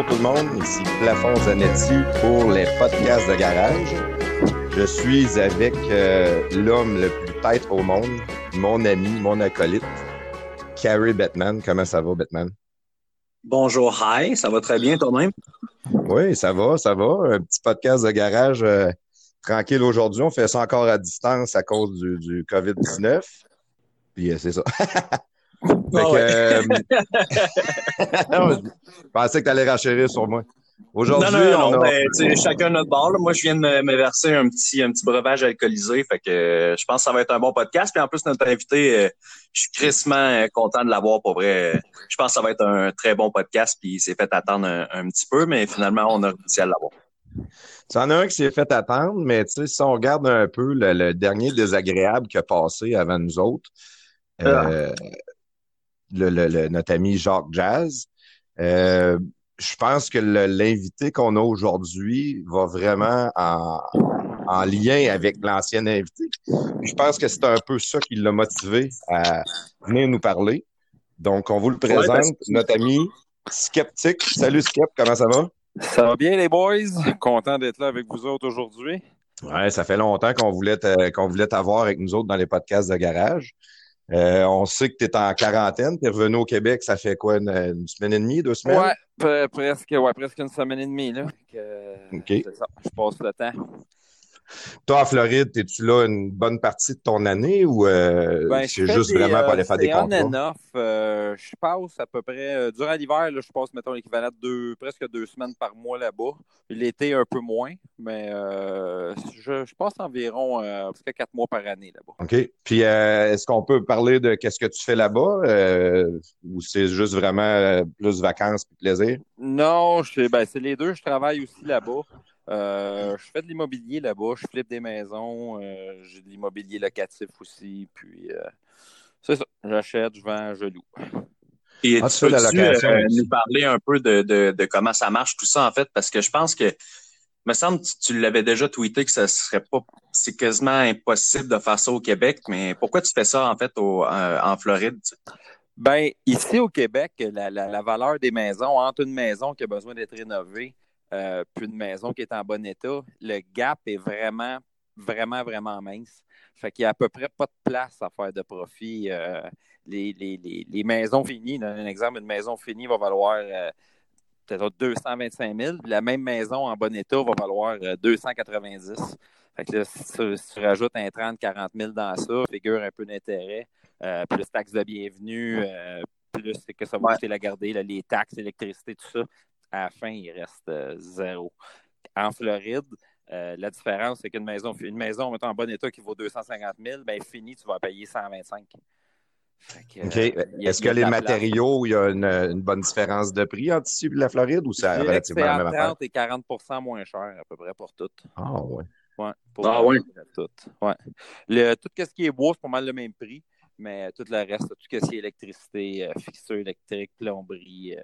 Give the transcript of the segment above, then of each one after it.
Bonjour tout le monde, ici Plafond Zanetti pour les podcasts de garage. Je suis avec euh, l'homme le plus tête au monde, mon ami, mon acolyte, Carrie Batman. Comment ça va, Batman? Bonjour, hi, ça va très bien toi-même? Oui, ça va, ça va. Un petit podcast de garage euh, tranquille aujourd'hui. On fait ça encore à distance à cause du, du COVID-19. Puis euh, c'est ça. Fait que, ouais. euh, non, je pensais que tu allais renchérir sur moi. Aujourd'hui, non, non, non, on a... ben, chacun notre bord. là. Moi, je viens de me, me verser un petit, un petit breuvage alcoolisé. Fait que euh, je pense que ça va être un bon podcast. Puis en plus, notre invité, euh, je suis crissement euh, content de l'avoir pour vrai. Je pense que ça va être un très bon podcast. Puis il s'est fait attendre un, un petit peu, mais finalement, on a réussi à l'avoir. Tu en as un qui s'est fait attendre, mais si on regarde un peu le, le dernier désagréable qui a passé avant nous autres, euh, le, le- le- notre ami Jacques Jazz, euh, je pense que l'invité qu'on a aujourd'hui va vraiment en, en lien avec l'ancien invité. Je pense que c'est un peu ça qui l'a motivé à venir nous parler. Donc, on vous le présente, parce notre ami Skeptique. Salut Skep, comment ça va? Ça va bien, les boys? Content d'être là avec vous autres aujourd'hui. Ouais, ça fait longtemps qu'on voulait qu'on voulait t'avoir avec nous autres dans les podcasts de garage. Euh, on sait que tu es en quarantaine, tu es revenu au Québec, ça fait quoi, une, une semaine et demie, deux semaines? Ouais, pre- presque, ouais, presque une semaine et demie, là. Que, OK. c'est ça, je passe le temps. Toi, en Floride, es-tu là une bonne partie de ton année ou euh, Ben, c'est juste des, vraiment pour euh, aller faire des contrats? and off. Euh, je passe à peu près, euh, durant l'hiver, je passe, mettons, l'équivalent de deux, presque deux semaines par mois là-bas. L'été, un peu moins, mais euh, je, je passe environ euh, presque quatre mois par année là-bas. OK. Puis, euh, est-ce qu'on peut parler de qu'est-ce que tu fais là-bas euh, ou c'est juste vraiment euh, plus vacances et plaisir? Non, ben, c'est les deux. Je travaille aussi là-bas. Euh, je fais de l'immobilier là-bas. Je flippe des maisons. euh, j'ai de l'immobilier locatif aussi. Puis, euh, c'est ça. J'achète, je vends, je loue. Et Ah, tu tu euh, aussi. nous parler un peu de, de, de comment ça marche tout ça en fait? Parce que je pense que me semble que tu, tu l'avais déjà tweeté que ça serait pas c'est quasiment impossible de faire ça au Québec, mais pourquoi tu fais ça en fait au, euh, en Floride? tu? Ben, ici au Québec, la, la, la valeur des maisons, entre une maison qui a besoin d'être rénovée euh, puis une maison qui est en bon état, le gap est vraiment, vraiment, vraiment mince. Fait qu'il y a à peu près pas de place à faire de profit. Euh, les, les, les, les maisons finies, dans un exemple, une maison finie va valoir euh, peut-être 225 000. puis La même maison en bon état va valoir euh, 290 Fait que là, si tu, si tu rajoutes un 30-40 000 dans ça, figure un peu d'intérêt, euh, plus taxes de bienvenue, euh, plus que ça va coûter la garder, là, les taxes, l'électricité, tout ça. À la fin, il reste euh, zéro. En Floride, euh, la différence, c'est qu'une maison, une maison mettons, en bon état qui vaut 250 000, ben finie, tu vas payer 125 Fait que, OK. euh, a- Est-ce que de les matériaux, il y a une, une bonne différence de prix entre ici et la Floride ou c'est relativement c'est la même entre affaire? 30 et 40% moins cher à peu près pour tout. Ah, ouais. Ouais, pour Ah près tout. Ouais. Le, tout ce qui est bois, c'est pas mal le même prix, mais tout le reste, tout ce qui est électricité, euh, fixture électrique, plomberie, euh,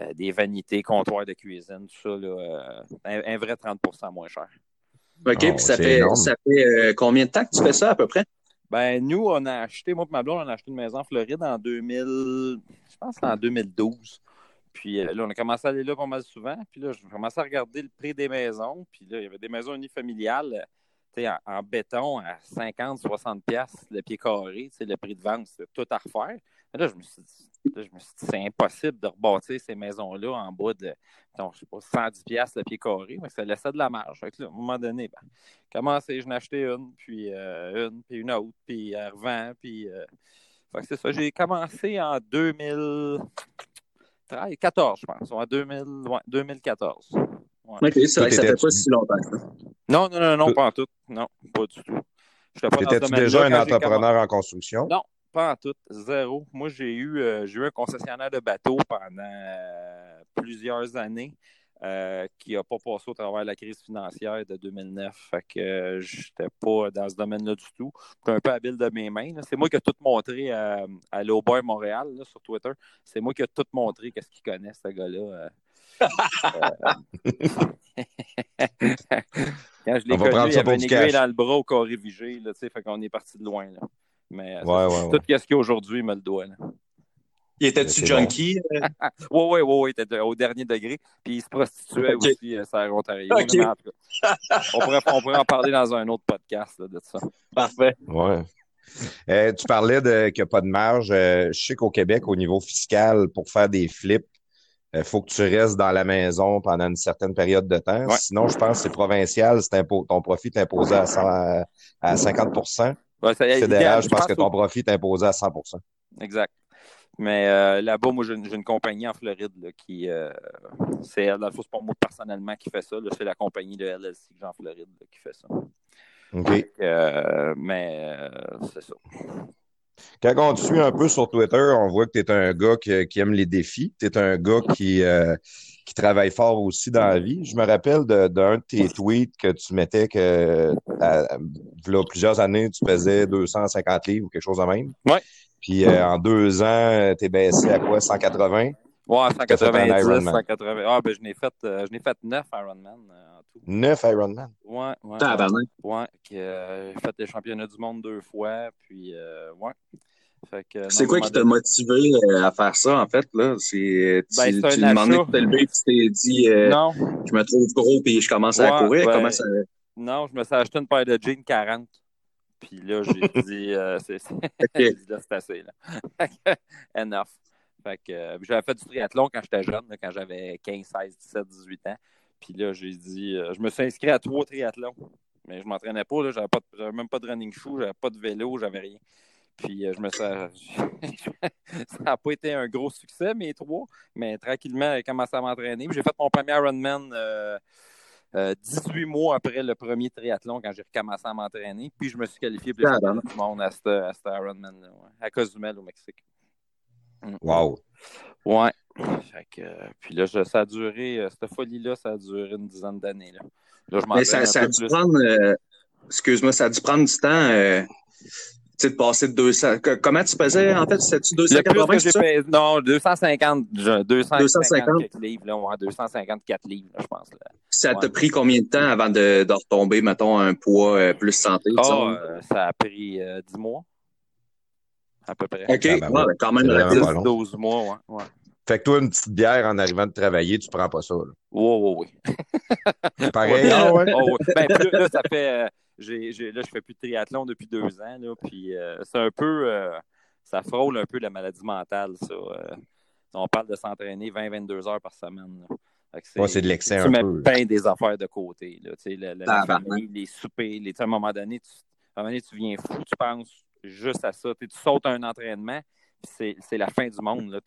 euh, des vanités, comptoirs de cuisine, tout ça, là, euh, un, un vrai 30% moins cher. OK, Oh, puis ça c'est fait ça fait euh, combien de temps que tu fais ça à peu près? Ben, nous, on a acheté, moi et ma blonde, on a acheté une maison en Floride en 2000, je pense que c'est en 2012. Puis là, on a commencé à aller là pas mal souvent. Puis là, j'ai commencé à regarder le prix des maisons. Puis là, il y avait des maisons unifamiliales en, en béton à 50, 60 pièces le pied carré. Le prix de vente, c'était tout à refaire. Là, je me suis dit, je me suis dit, c'est impossible de rebâtir ces maisons-là en bas de, donc, je sais pas, 110 pièces le pied carré, mais ça laissait de la marge. à un moment donné, ben, commencé, je n'ai acheté une, puis euh, une, puis une autre, puis elle revend, puis... Euh, c'est ça, j'ai commencé en 2014, je pense, en 2000, 2014. OK, c'est vrai que ça fait pas si longtemps Non, non, non, non, pas en tout. Non, pas du tout. Étais-tu déjà un entrepreneur en construction? Non, pas en tout. Zéro. Moi, j'ai eu, euh, eu un concessionnaire de bateaux pendant euh, plusieurs années. Euh, qui n'a pas passé au travers de la crise financière de 2009. Fait que je n'étais pas dans ce domaine-là du tout. J'étais un peu habile de mes mains. C'est moi qui ai tout montré à, à Montréal sur Twitter. C'est moi qui ai tout montré qu'est-ce qu'il connaît, ce gars-là. Quand je l'ai connu, il y avait une aiguille dans le bras au carré vigé, là, fait qu'on est parti de loin. Là. Mais ouais, ouais, tout ce qu'il y a aujourd'hui, il me le doit. Là. Il était-tu junkie? oui, oui, oui, il était au dernier degré. Puis il se prostituait aussi, euh, à Ontario. on, pourrait, on, pourrait, en parler dans un autre podcast de ça. Parfait. Ouais. Euh, tu parlais de, qu'il n'y a pas de marge. Euh, je sais qu'au Québec, au niveau fiscal, pour faire des flips, il faut que tu restes dans la maison pendant une certaine période de temps. Sinon, je pense que c'est provincial, ton profit est imposé à, à 50 ouais, Fédéral, je pense que ton profit est imposé à 100% Exact. Mais euh, là-bas, moi, j'ai une, compagnie en Floride qui. Euh, c'est, dans le fond, c'est pas moi personnellement qui fait ça. c'est la compagnie de LLC que j'ai en Floride qui fait ça. OK. Euh, mais c'est ça. Quand on te suit un peu sur Twitter, on voit que tu es un gars qui, aime les défis. Tu es un gars qui, qui travaille fort aussi dans la vie. Je me rappelle d'un de, tes tweets que tu mettais que il y a plusieurs années, tu pesais 250 livres ou quelque chose de même. Oui. Puis euh, en deux ans, tu es baissé à quoi? 180? Ouais, 190, 180. Ah, ben, je n'ai fait, euh, fait 9 Ironman en tout. 9 Ironman? Ouais, ouais. Ouais, j'ai fait les championnats du monde deux fois, puis ouais. C'est quoi qui t'a motivé à faire ça, en fait? Là? C'est, ben, tu, tu demandais de te lever, tu t'es dit, non. je me trouve gros, puis je commence à courir. Comment ça... Non, je me suis acheté une paire de jeans 40. Puis là, j'ai dit, euh, c'est, assez. Là. Enough. Fait que, euh, j'avais fait du triathlon quand j'étais jeune, quand j'avais 15, 16, 17, 18 ans. Puis là, j'ai dit, euh, je me suis inscrit à trois triathlons. Mais je m'entraînais pas, là, j'avais, pas j'avais même pas de running shoe, j'avais pas de vélo, j'avais rien. Puis je me suis. ça n'a pas été un gros succès, mes trois, mais tranquillement, j'ai commencé à m'entraîner. J'ai fait mon premier Ironman 18 euh, mois après le premier triathlon quand j'ai recommencé à m'entraîner. Puis je me suis qualifié pour le championnat du monde à ce Ironman-là, à Cozumel au Mexique. Mm. Wow! Ouais. Que, puis là, ça a duré, euh, cette folie-là, ça a duré une dizaine d'années. Là. Là, je Mais ça, ça a dû prendre, euh, excuse-moi, ça a dû prendre du temps sais, de passer de 200. Comment tu pesais, en fait? C'était-tu 280? ça? non, 250, 250, livres, là, ouais, 254 livres, je pense. Là. Ça t'a pris combien de temps avant de, de retomber, mettons, un poids euh, plus santé? Oh, euh, ça a pris euh, 10 mois. À peu près. OK, ah, ben, ouais, quand même. 10, 12 mois, ouais. ouais. Fait que toi, une petite bière en arrivant de travailler, tu prends pas ça. Là. Oui, oui, oui. Pareil. Ah, ouais. Oh, ben, plus, là, ça fait. Euh, j'ai, j'ai, là, je fais plus de triathlon depuis deux ans. Là, puis euh, c'est un peu. Euh, ça frôle un peu la maladie mentale, ça. on parle de s'entraîner 20-22 heures par semaine. C'est, de l'excès tu un mets peu. plein des affaires de côté. Là, la, la, la famille, les soupers. Les, à un moment donné, tu, à un moment donné, tu viens fou, tu penses juste à ça. Tu sautes un entraînement, c'est la fin du monde. Là.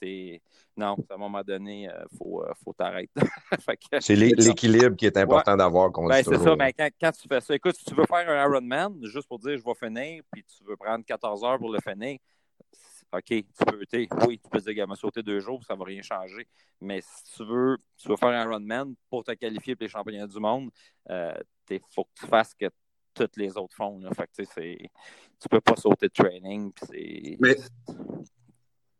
Non, à un moment donné, il euh, faut, euh, faut t'arrêter. c'est l'équilibre qui est important d'avoir. Ben, c'est ça, mais quand, quand, tu fais ça, écoute, si tu veux faire un Ironman, juste pour dire je vais finir, puis tu veux prendre 14 heures pour le finir, OK, tu peux, oui, tu peux dire, me sauter deux jours, ça ne va rien changer. Mais si tu veux, tu veux faire un Ironman pour te qualifier pour les championnats du monde, euh, il faut que tu fasses que toutes les autres font. Là. Fait que, tu peux pas sauter de training. Mais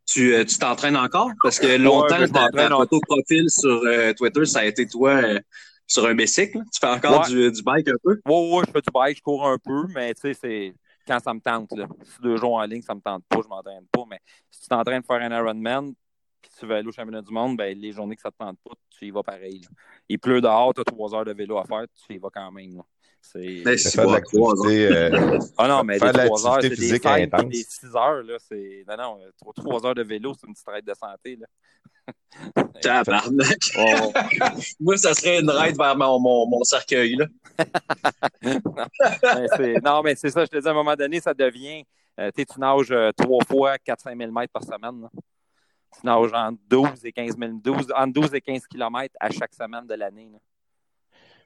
tu euh, tu t'entraînes encore? Parce que longtemps, ouais, ta, photo de profil sur euh, Twitter, ça a été toi euh, sur un bicycle. Tu fais encore du, du, bike un peu? Oui, oui, je fais du bike, je cours un peu, mais tu sais, c'est quand ça me tente. Là. Si deux jours en ligne, ça me tente pas, je m'entraîne pas. Mais si tu t'entraînes de faire un Ironman, puis tu veux aller au championnat du monde, ben, les journées que ça te tente pas, tu y vas pareil. Il pleut dehors, tu as trois heures de vélo à faire, tu y vas quand même. C'est Mais si bon, trois euh, Ah non, mais faire des de trois heures, c'est l'activité des intense. des six heures. Là, c'est... Non, non, euh, trois, trois heures de vélo, c'est une petite raide de santé. Là. Tabarnak. Oh, Moi, ça serait une raide vers mon, mon, mon cercueil. Là. c'est- non, mais c'est ça, je te dis, à un moment donné, ça devient. euh, tu sais, tu nages euh, trois fois 4-5 000 mètres par semaine. là. Tu nages entre 12 et 15 000, 12, entre 12 et 15 km à chaque semaine de l'année.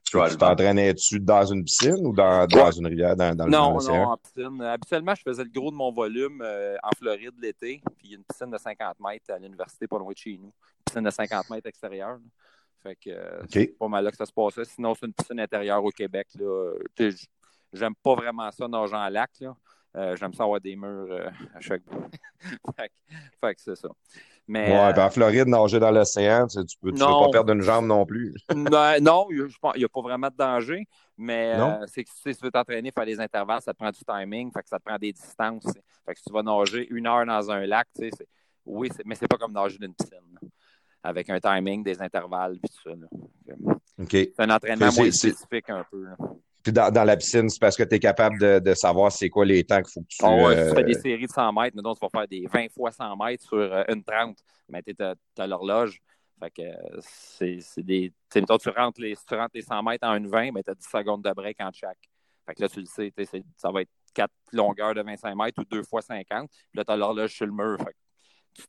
Tu t'entraînais-tu dans une piscine ou dans, dans une rivière, dans, dans le Non, l'océan? non, en piscine. Habituellement, je faisais le gros de mon volume euh, en Floride l'été, puis il y a une piscine de 50 mètres à l'université pas loin de chez nous. Piscine de 50 mètres extérieure. là. Fait que euh, c'est pas mal là que ça se passait. Sinon, c'est une piscine intérieure au Québec. J'aime pas vraiment ça nager en lac. Là. Euh, J'aime ça avoir des murs à chaque bout. fait, que- fait que c'est ça. Mais, Ouais, euh, en Floride, nager dans l'océan, tu, tu peux, pas perdre une jambe non plus. non, non, il n'y a pas vraiment de danger, mais euh, c'est que si tu veux t'entraîner, faire des intervalles, ça te prend du timing, fait que ça te prend des distances. Fait que si tu vas nager une heure dans un lac, tu sais, oui, mais c'est pas comme nager dans une piscine. là, avec un timing, des intervalles, puis tout ça. là. OK. C'est un entraînement moins spécifique un peu. là. Puis dans, dans la piscine, c'est parce que tu es capable de, de savoir c'est quoi les temps qu'il faut que tu. Ah ouais, euh, si tu fais des séries de 100 mètres, mettons, tu vas faire des 20 fois 100 mètres sur euh, une 30, mais tu as, l'horloge. Fait que euh, c'est des. Tu sais, mettons, tu rentres, les, si tu rentres les 100 mètres en une 20, mais tu as 10 secondes de break entre chaque. Fait que là, tu le sais, ça va être 4 longueurs de 25 mètres ou 2 fois 50. Puis là, tu as l'horloge sur le mur. Fait que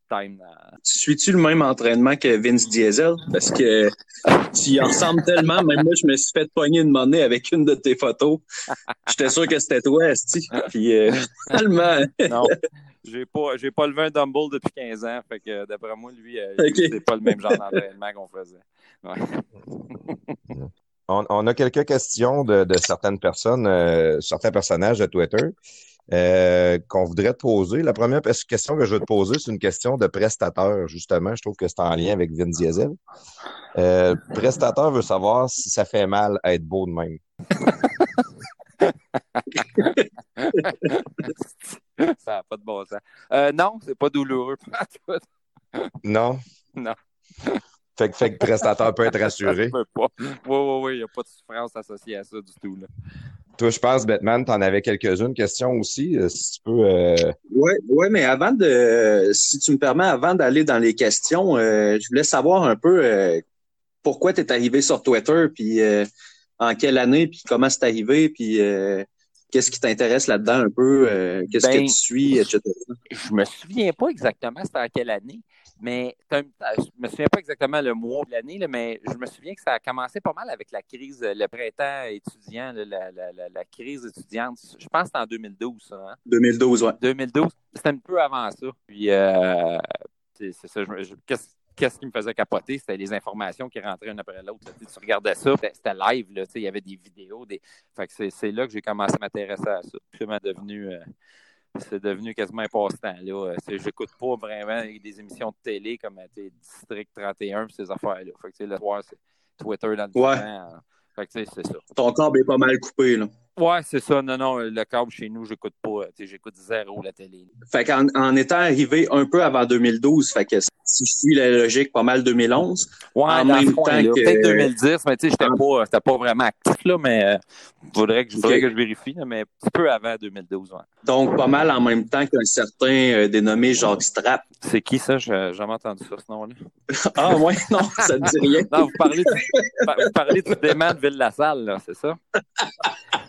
dans- Tu suis-tu le même entraînement que Vince Diesel? Parce que tu y ressembles tellement. Même moi, je me suis fait pogner une monnaie avec une de tes photos. J'étais sûr que c'était toi, Esti. Puis, euh, tellement. Non, j'ai pas, j'ai pas levé un dumbbell depuis 15 ans. Fait que d'après moi, lui, euh, Ok. c'est pas le même genre d'entraînement qu'on faisait. Ouais. On, on a quelques questions de, de certaines personnes, euh, certains personnages de Twitter euh, qu'on voudrait te poser. La première question que je veux te poser, c'est une question de prestateur, justement. Je trouve que c'est en lien avec Vin Diesel. Euh, prestateur veut savoir si ça fait mal à être beau de même. ça n'a pas de bon sens. Euh, non, c'est pas douloureux. Non? Non. Fait que, fait que prestateur peut être rassuré. Peut pas. Oui, oui, oui, il n'y a pas de souffrance associée à ça du tout. Là. Toi, je pense, Batman, t'en avais quelques-unes questions aussi. euh, Si tu peux. euh, Ouais, ouais, mais avant de, si tu me permets, avant d'aller dans les questions, euh, je voulais savoir un peu euh, pourquoi tu es arrivé sur Twitter, puis euh, en quelle année, puis comment c'est arrivé, puis euh, qu'est-ce qui t'intéresse là-dedans un peu, euh, qu'est-ce Ben, que tu suis, etc. Je me souviens pas exactement c'était en quelle année, mais c'est un- je me souviens pas exactement le mois de l'année, mais je me souviens que ça a commencé pas mal avec la crise, euh, le printemps étudiant, là, la, la, la, la crise étudiante. Je pense que c'était en 2012, ça. Hein? 2012, ouais. 2012, c'était un peu avant ça. Puis, euh, c'est c'est ça. je Qu'est-ce qui me faisait capoter? C'était les informations qui rentraient une après l'autre. Tu regardais ça, c'était c'était live. Là, il y avait des vidéos. Des... Fait que c'est c'est là que j'ai commencé à m'intéresser à ça. M'a devenu. euh, c'est devenu quasiment un passe-temps. là. Euh, J'écoute pas vraiment des émissions de télé comme euh, District 31 et ces affaires-là. Fait que, le soir, c'est Twitter dans le Ouais. temps. euh, Fait que, tu sais, c'est ça. Ton câble est pas mal coupé, là. Ouais, c'est ça. Non, non, le câble chez nous, j'écoute pas. J'écoute zéro la télé. Fait qu'en en étant arrivé un peu avant 2012, fait que si je suis la logique, pas mal 2011. Ouais, En même temps que- Peut-être 2010, mais tu sais, j'étais En- pas, pas vraiment actif, là, mais euh, faudrait que, je- faudrait Ok. que je vérifie, là, mais un petit peu avant 2012, ouais. Donc, pas mal en même temps qu'un certain euh, dénommé Jacques Strap. C'est qui ça? J'ai jamais entendu ça, ce nom-là. Ah, ouais, non, ça te dit rien. Non, vous parlez du, vous parlez du dément de Ville-la-Salle, là, c'est ça?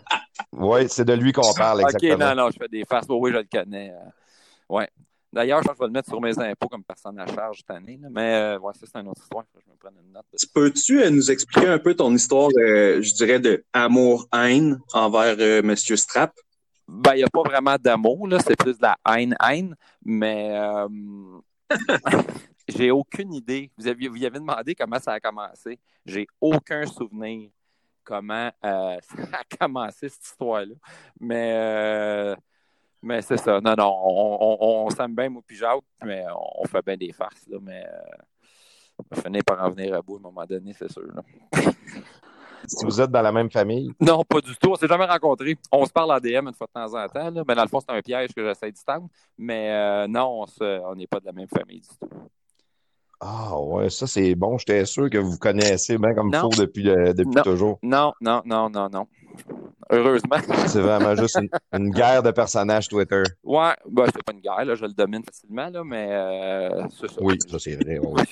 Oui, c'est de lui qu'on parle, Ok, exactement. non, non, je fais des farces. Oui, oui, je le connais. euh, ouais. D'ailleurs, je vais le mettre sur mes impôts comme personne à charge cette année, là, mais euh, ouais, ça, c'est une autre histoire. Je me prenne une note. Peux-tu euh, nous expliquer un peu ton histoire, euh, je dirais, de amour-haine envers euh, Monsieur Strap? Ben, il n'y a pas vraiment d'amour, là. C'est plus de la haine-haine. Mais euh, j'ai aucune idée. Vous aviez, vous y avez demandé comment ça a commencé. J'ai aucun souvenir comment euh, ça a commencé, cette histoire-là. Mais, euh, mais c'est ça. Non, non, on, on, on s'aime bien, moi puis Jacques, mais on, fait bien des farces, là. Mais euh, on va finir par en venir à bout à un moment donné, c'est sûr. là. Si vous êtes dans la même famille, Non, pas du tout. On s'est jamais rencontrés. On se parle en DM une fois de temps en temps. Là. Ben, dans le fond, c'est un piège que j'essaie de tendre. Mais euh, non, on se- on n'est pas de la même famille du tout. Ah ouais, ça c'est bon. J'étais sûr que vous connaissez bien comme faux depuis, euh, depuis Non. toujours. Non, non, non, non, non. Heureusement. C'est vraiment juste une, une guerre de personnages Twitter. Ouais, ben, c'est pas une guerre, là, je le domine facilement, là, mais euh, ça. Oui, ça c'est vrai. oui.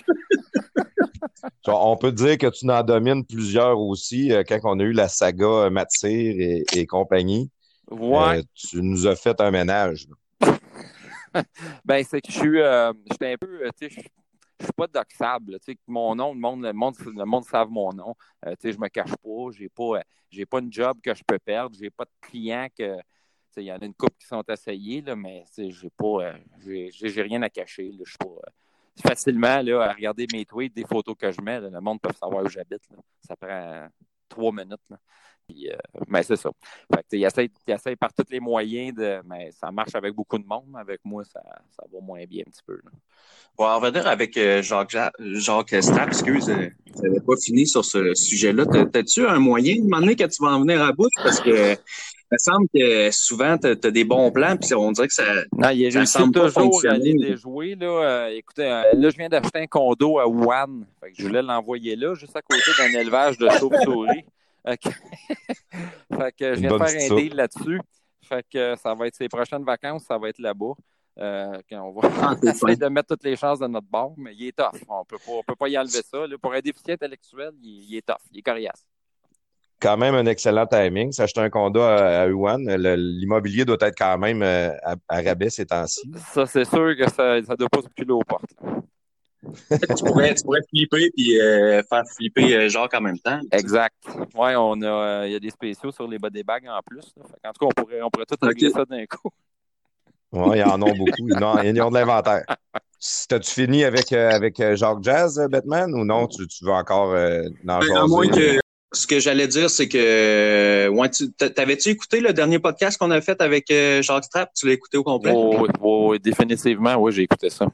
On peut dire que tu en domines plusieurs aussi. euh, Quand on a eu la saga euh, Matsir et, et compagnie, Ouais, tu nous as fait un ménage. ben c'est que je suis, j'étais un peu, tu sais, je suis pas doxable, tu sais, mon nom, le monde, le monde, le monde savent mon nom, Euh, tu sais, je me cache pas, j'ai pas, euh, j'ai pas une job que je peux perdre, j'ai pas de clients que, tu il y en a une couple qui sont essayés, là, mais j'ai pas, euh, j'ai, rien à cacher, je suis pas, euh, facilement, là, à regarder mes tweets, des photos que je mets, le monde peut savoir où j'habite, ça prend trois minutes. Puis, euh, mais c'est ça. Fait que, il essaie, il essaie par tous les moyens de. Mais ça marche avec beaucoup de monde. mais Avec moi, ça, ça va moins bien un petit peu. là. On va en revenir avec euh, Jacques, Jacques Strap, excuse, euh, vous n'avez pas fini sur ce sujet-là. T'as- T'as-tu un moyen de demander que tu vas en venir à bout? Parce que il me semble que souvent, tu as, des bons plans, puis on dirait que ça. Non, il Ça semble toujours à aller déjouer. Là. Euh, écoutez, euh, là, je viens d'acheter un condo à Wuhan. Fait que je voulais l'envoyer là, juste à côté d'un élevage de chauves-souris. Fait que- fait que je viens de faire un soupe. deal là-dessus. Fait que ça va être ses prochaines vacances, ça va être là-bas. Euh, quand on va Ah, essayer de mettre toutes les chances de notre bord, mais il est tough. On peut pas, on peut pas y enlever ça. là. Pour un déficient intellectuel, il, il est tough. Il est coriace. Quand même un excellent timing. S'acheter un condo à, à Wuhan, l'immobilier doit être quand même euh, à, à rabais ces temps-ci. Ça, c'est sûr que ça ne doit pas se reculer aux portes. là. Tu, pourrais, tu pourrais flipper puis euh, faire flipper euh, Jacques en même temps. Exact. Ouais, on a, euh, il y a des spéciaux sur les body bags en plus. là. Qu'en tout cas, on pourrait, on pourrait tout régler ça d'un coup. Ouais, ils en ont beaucoup. Ils ont, ils ont de l'inventaire. T'as-tu fini avec, euh, avec euh, Jacques Jazz, euh, Batman, ou non? Tu, tu veux encore euh, en Ben, à moins que. Ce que j'allais dire, c'est que. Ouais, tu, t'a- t'avais-tu écouté le dernier podcast qu'on a fait avec euh, Jacques Strap? Tu l'as écouté au complet? Oh, oui, oui, oui, définitivement, oui, j'ai écouté ça.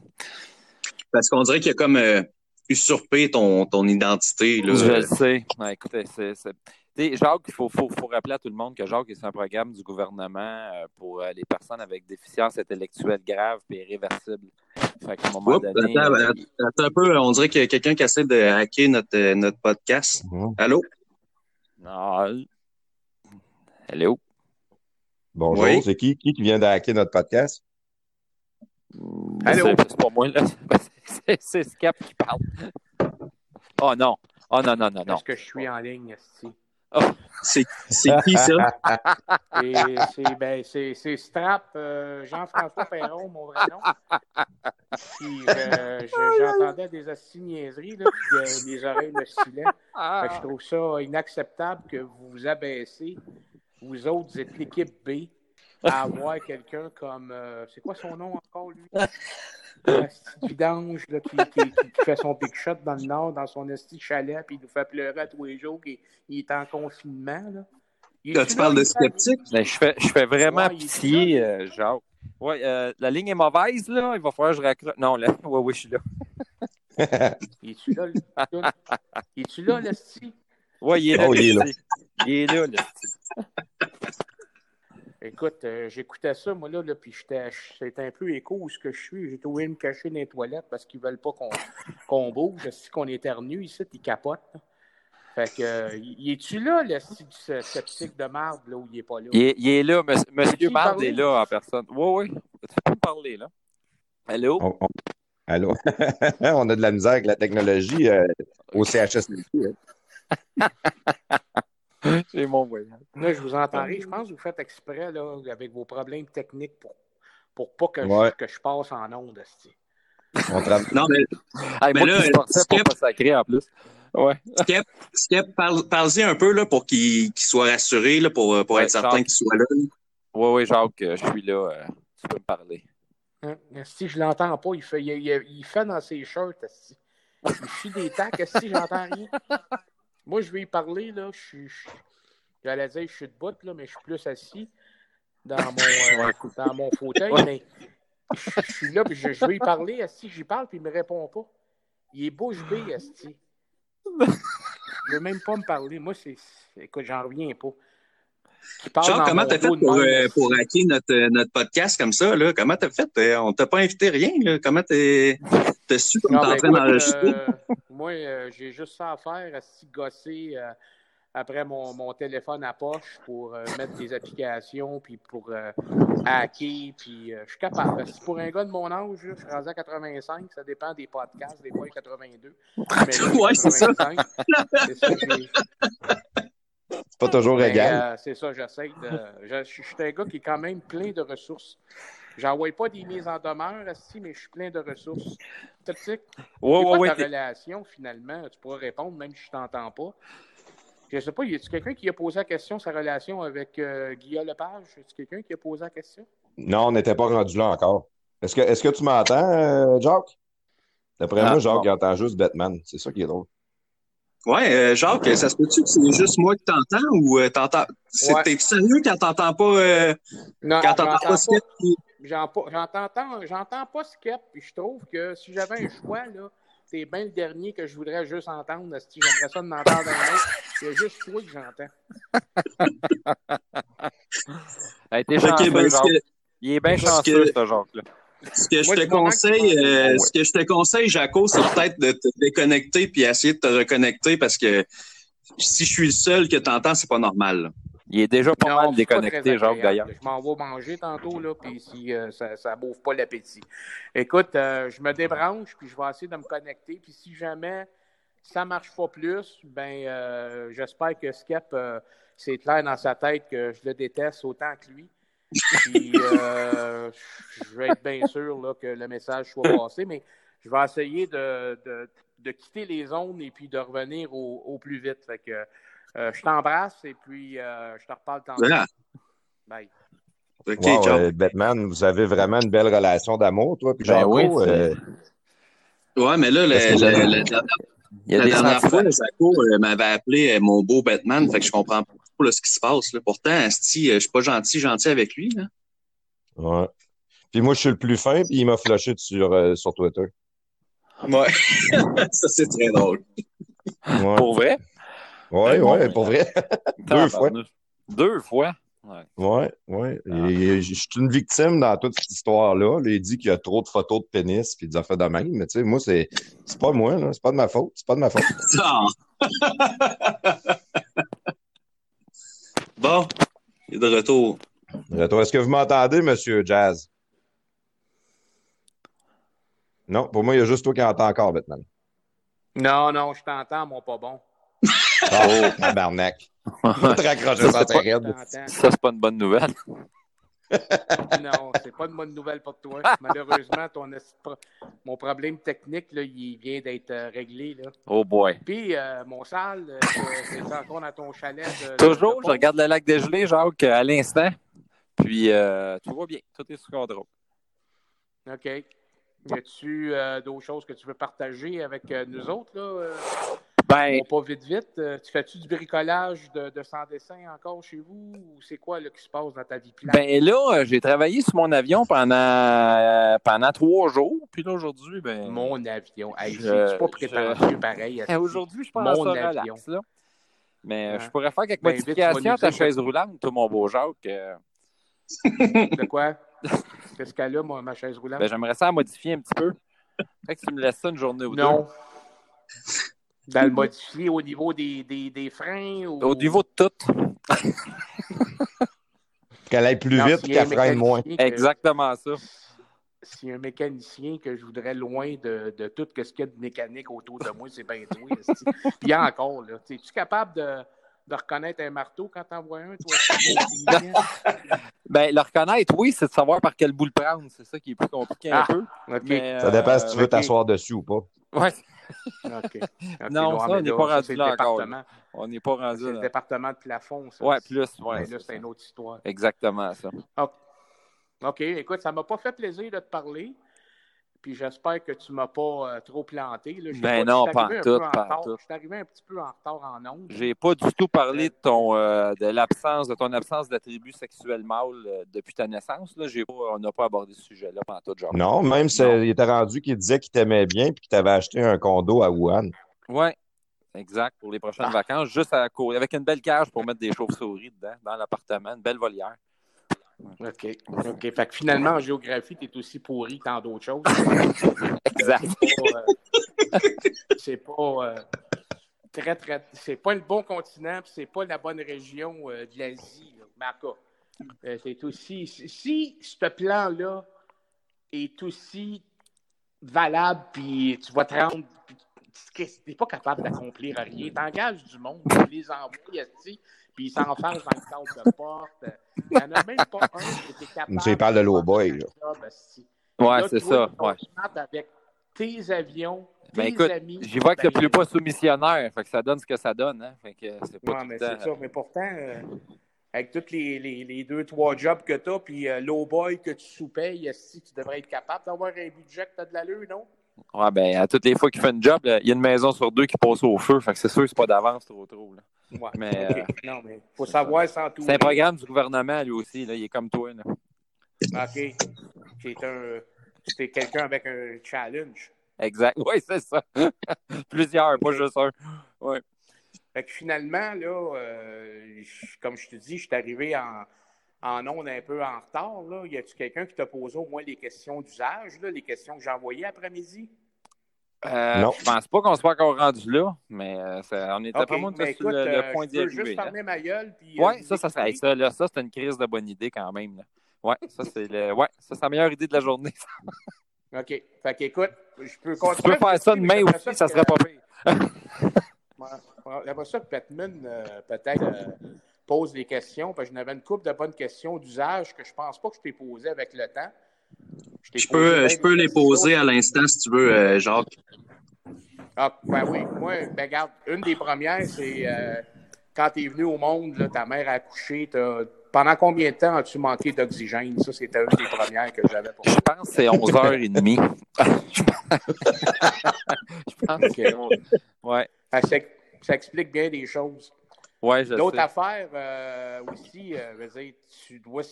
Parce qu'on dirait qu'il a comme euh, usurpé ton, ton identité. Là. Je le sais. Ouais, écoutez, c'est. c'est- Tu sais, Jacques, il faut, faut, faut rappeler à tout le monde que Jacques, c'est un programme du gouvernement euh, pour euh, les personnes avec déficience intellectuelle grave et irréversible. Fait qu'à un moment Oups, donné. attends, attends, un peu, on dirait qu'il y a quelqu'un qui essaie de hacker notre, notre podcast. Mhm. Allô? non. Hello? Bonjour, Oui. c'est qui? Qui qui vient de hacker notre podcast? Allô? C'est pas moi, là. C'est- Scap qui parle. Oh non. Oh non, non, non, non. Est-ce que je suis en ligne, esti? C'est c'est qui ça? C'est ben, c'est- c'est Strap, euh, Jean-François Perron, mon vrai nom. Euh, je- j'entendais des assis niaiseries, là, puis euh, les oreilles me filaient. Fait que je trouve ça inacceptable que vous vous abaissez. Vous autres, vous êtes l'équipe B à avoir quelqu'un comme. euh, c'est quoi son nom encore, lui? Vidange là, qui, qui- fait son big shot dans le nord, dans son esti chalet, puis il nous fait pleurer à tous les jours qu'il il est en confinement. Là. Il Là, est-tu tu parles de sceptique? Ben, je, fais, je fais vraiment Ouais, pitié, euh, Jacques. Ouais, euh, la ligne est mauvaise, là. Il va falloir que je raccroche. Non, là, ouais, oui, je suis là. Il est-tu là, le Il est-tu là, l'esti? Ouais, il est là. Oh, il est là. Il est là, là. Écoute, euh, j'écoutais ça, moi, là, là puis j'étais- c'était un peu écho où ce que je suis. J'ai trouvé me cacher dans les toilettes parce qu'ils veulent pas qu'on qu'on bouge. Si qu'on éternue ici, ils capotent. là. Fait que, euh, il est-tu là, le sceptique de marde, là, où il est pas là? Il est, il est là. Monsieur, monsieur parler? est là en personne. Oui, oui. Tu peux me parler, là. Allô? On- on- Allô? on a de la misère avec la technologie euh, au CHSLP. hein. J'ai mon voyage. Là, je vous entendrai. Je pense que vous faites exprès, là, avec vos problèmes techniques pour, pour pas que, Ouais. je, que je passe en onde. Non, mais Hey, Mais moi là, Skip- pas sacrer en plus. Ouais. Skep, Skep, parle- parle-y un peu là, pour qu'il qu'il soit rassuré, là, pour, pour Ouais, être certain Jacques. qu'il soit là. Oui, oui, Jacques, euh, je suis là. euh, tu peux me parler. Hein? Si je l'entends pas, il fait, il, il- il fait dans ses shirts. Il chie des tacs, si j'entends rien. Moi, je vais y parler, là. Je suis. je- J'allais dire, je suis debout, là, mais je suis plus assis dans mon, euh, dans mon fauteuil. Ouais. Mais je, je suis là, puis je, je vais y parler, Esti. J'y parle, puis il me répond pas. Il est bouche bée, Esti. Il veut même pas me parler. Moi, c'est. Écoute, j'en reviens pas. Charles, comment t'as fait pour, euh, pour hacker notre, euh, notre podcast comme ça? Là? Comment t'as fait? On t'a pas invité rien. Là. Comment t'es. T'es en train d'enregistrer? euh, moi, euh, j'ai juste ça à faire, à s'y gosser euh, après mon, mon téléphone à poche pour euh, mettre des applications, puis pour euh, hacker, puis euh, je suis capable. Parce que pour un gars de mon âge, je suis rendu à 85, ça dépend des podcasts, des fois il est 82. Mais Ouais, c'est ça. 85. C'est ça, j'ai- C'est pas toujours mais, égal. euh, c'est ça, j'essaie de. Je, je suis un gars qui est quand même plein de ressources. J'envoie pas des mises en demeure, asti, mais je suis plein de ressources. Tactique. Ouais, C'est ouais, quoi ouais. ta relation, finalement? Tu pourras répondre, même si je t'entends pas. Je sais pas, y a-tu quelqu'un qui a posé la question, sa relation avec euh, Guillaume Lepage? Y a-tu quelqu'un qui a posé la question? Non, on n'était pas rendu là encore. Est-ce que, est-ce que tu m'entends, euh, Jacques? D'après moi, Jacques, il entend juste Batman. C'est ça qui est drôle. Ouais, euh, Jacques, ça se peut-tu que c'est juste moi qui t'entends ou euh, t'entends. C'est- Ouais. T'es sérieux quand t'entends pas. euh, Non, quand t'entends pas Skip pas- J'entends j'entends pas Skep, puis je trouve que si j'avais un choix, là, c'est bien le dernier que je voudrais juste entendre. Si j'aimerais ça de m'entendre un autre, il y a juste toi que j'entends. Hey, ben, que, Il est bien chanceux, que- ce Jacques-là. ce que je te que conseille, tu euh, ouais. ce que je te conseille, Jaco, c'est peut-être de te déconnecter puis essayer de te reconnecter parce que si je suis le seul que t'entends, c'est pas normal. là. Il est déjà pas Non, mal pas déconnecté, très Jacques, d'ailleurs. Je m'en vais manger tantôt, là, puis si euh, ça ne bouffe pas l'appétit. Écoute, euh, je me débranche, puis je vais essayer de me connecter, puis si jamais ça marche pas plus, ben euh, j'espère que Skep, euh, c'est clair dans sa tête que je le déteste autant que lui. Puis euh, je vais être bien sûr là, que le message soit passé, mais je vais essayer de, de, de quitter les zones et puis de revenir au, au plus vite. Fait que euh, je t'embrasse et puis euh, je te reparle tantôt. Voilà. Bye. OK, Wow, ciao. euh, Batman, vous avez vraiment une belle relation d'amour, toi, puis Ben Jaco. oui, euh, Ouais, mais là, le- le- le- la, Il y a la des dernière fois, Jaco euh, m'avait appelé euh, mon beau Batman, fait que je comprends pas trop là, ce qui se passe. Là. Pourtant, Asti, euh, je suis pas gentil, gentil avec lui. Là. ouais. Puis moi, je suis le plus fin, puis il m'a flashé sur, euh, sur Twitter. Ouais. ça, c'est très drôle. Ouais, Pour vrai? Ouais, bon. ouais, pour vrai. Deux fois. Deux fois? Ouais. Ouais, ouais. Ah. Je suis une victime dans toute cette histoire-là. Là, il dit qu'il y a trop de photos de pénis puis des affaires de même. Mais tu sais, moi, c'est c'est pas moi. C'est pas de ma faute. C'est pas de ma faute. Bon, il est de retour. Retour. Est-ce que vous m'entendez, monsieur Jazz? Non, pour moi, il y a juste toi qui entends encore, Batman. Non, non, je t'entends, mon pas bon. Oh, tabarnak. Va te raccrocher ça, C'est pas- Je raide. t'entends. Ça, c'est pas une bonne nouvelle. Non, c'est pas une bonne nouvelle pour toi. Malheureusement, ton mon problème technique, là, il vient d'être euh, réglé. Là. Oh boy. Puis, euh, mon sale, euh, c'est encore dans ton chalet. de- Toujours, de- je regarde le lac dégelé, Jacques, à l'instant. Puis, euh, tout va bien. Tout est sous contrôle. OK. Y a-tu euh, d'autres choses que tu veux partager avec euh, nous autres, là? Ben, Pas vite, vite. Euh, tu fais-tu du bricolage de, de sans dessin encore chez vous? Ou c'est quoi là, qui se passe dans ta vie plate? ben là, euh, j'ai travaillé sur mon avion pendant, euh, pendant trois jours. Puis là, aujourd'hui, ben. Mon avion. Hey, Je- c'est pas je- prétentieux pareil. Eh, Aujourd'hui, je pense Mon à ça avion. relax, là. Mais Ouais. je pourrais faire quelques Ben, modifications à ta chaise roulante, toi, mon beau Jacques. euh, De quoi? Qu'est-ce qu'elle a, moi, ma chaise roulante? ben, j'aimerais ça la modifier un petit peu. Fait que tu me laisses ça une journée ou non. Dans le modifier au niveau des, des, des freins? Ou... Au niveau de tout. Qu'elle aille plus Non, vite qu'elle freine moins. que- Exactement ça. A un mécanicien que je voudrais loin de, de tout ce qu'il y a de mécanique autour de moi, c'est bien toi. Puis encore, là, es-tu capable de, de reconnaître un marteau quand t'en vois un, toi? Ben, le reconnaître, oui, c'est de savoir par quel bout le prendre. C'est ça qui est plus compliqué un Ah, peu. Mais, Ça dépend si tu veux euh, t'asseoir dessus ou pas. ouais, OK. OK, Non, ça, on n'est pas rendu c'est le là encore, on n'est pas rendu C'est le département de plafond, ça. Ouais, plus, ouais. Là, c'est une autre histoire. Exactement ça. OK, écoute, ça m'a pas fait plaisir de te parler. Puis j'espère que tu m'as pas euh, trop planté. Là. Ben pas, non, pas arrivé en un tout, peu en pas tout. Je suis arrivé un petit peu en retard en ondes. J'ai pas du tout parlé de ton euh, de l'absence, de ton absence d'attribut sexuel mâle euh, depuis ta naissance. Là. Pas, on n'a pas abordé ce sujet-là pendant tout genre. Non, même s'il Non. était rendu qu'il disait qu'il t'aimait bien puis qu'il t'avait acheté un condo à Wuhan. Ouais. Exact, pour les prochaines vacances, juste à court, avec une belle cage pour mettre des chauves-souris dedans, dans l'appartement, une belle volière. OK. OK. Fait que finalement, en géographie, tu es aussi pourri que dans d'autres choses. Exact. C'est pas. euh, très, très. C'est pas le bon continent, puis c'est pas la bonne région euh, de l'Asie, euh, c'est aussi. Si, si ce plan-là est aussi valable, puis tu vas te rendre. Tu n'es pas capable d'accomplir rien. T'engages du monde, tu les envoies puis ils s'enferment dans le cadre de porte. Il n'y en a même pas un qui était capable. Tu parles de Lowboy, faire là. Ouais, c'est ça. Ouais. avec tes avions, tes Ben écoute, amis. j'y vois que ben, tu plus pas soumissionnaire, fait que ça donne ce que ça donne, hein. Fait que c'est pas mais c'est ça. Mais pourtant, euh, avec tous les, les, les deux, trois jobs que tu as, puis euh, low boy que tu sous-payes, si tu devrais être capable d'avoir un budget que tu as de l'allure, non? Ouais, ben, à toutes les fois qu'il fait une job, il y a une maison sur deux qui passe au feu. Fait que c'est sûr que c'est pas d'avance trop trop. Là. Ouais. Mais, euh, Non, mais faut savoir s'entourer. C'est un programme du gouvernement, lui aussi. Là. Il est comme toi. Là. OK. C'est un. Quelqu'un avec un challenge. Exact. Oui, c'est ça. Plusieurs, pas juste un. Ouais. Fait que finalement, là, euh, comme je te dis, je suis arrivé en, en onde un peu en retard. Là. Y a-tu quelqu'un qui t'a posé au moins les questions d'usage, les questions que j'ai envoyées après-midi? Euh, Non. Je pense pas qu'on soit encore rendu là, mais euh, ça- on est OK, après moi ben sur le, euh, point je d'y peux arriver. juste là. fermer ma gueule. Puis, euh, Ouais, vous ça, ça serait écouter. ça, là, ça, c'est une crise de bonne idée quand même. Là. Ouais, ça, c'est le. Ouais, ça, c'est la meilleure idée de la journée. OK. Fait qu'écoute, je peux tu continuer. peux à faire ça demain aussi, ça serait pas pire. pas. J'aimerais ça que Batman, euh, peut-être, euh, pose des questions. Parce que j'en avais une couple de bonnes questions d'usage que je pense pas que je t'ai posées avec le temps. Je peux, je peux les poser à l'instant si tu veux, euh, Jacques. Ah, ben oui, moi, ben regarde, une des premières, c'est euh, quand tu es venu au monde, là, ta mère a accouché, t'as- pendant combien de temps as-tu manqué d'oxygène? Ça, c'était une des premières que j'avais pour Je pense que c'est 11h30. je pense que. Ouais, ça. Ça, ça explique bien des choses. ouais, je L'autre sais. affaire euh, aussi, euh, je veux dire, tu dois,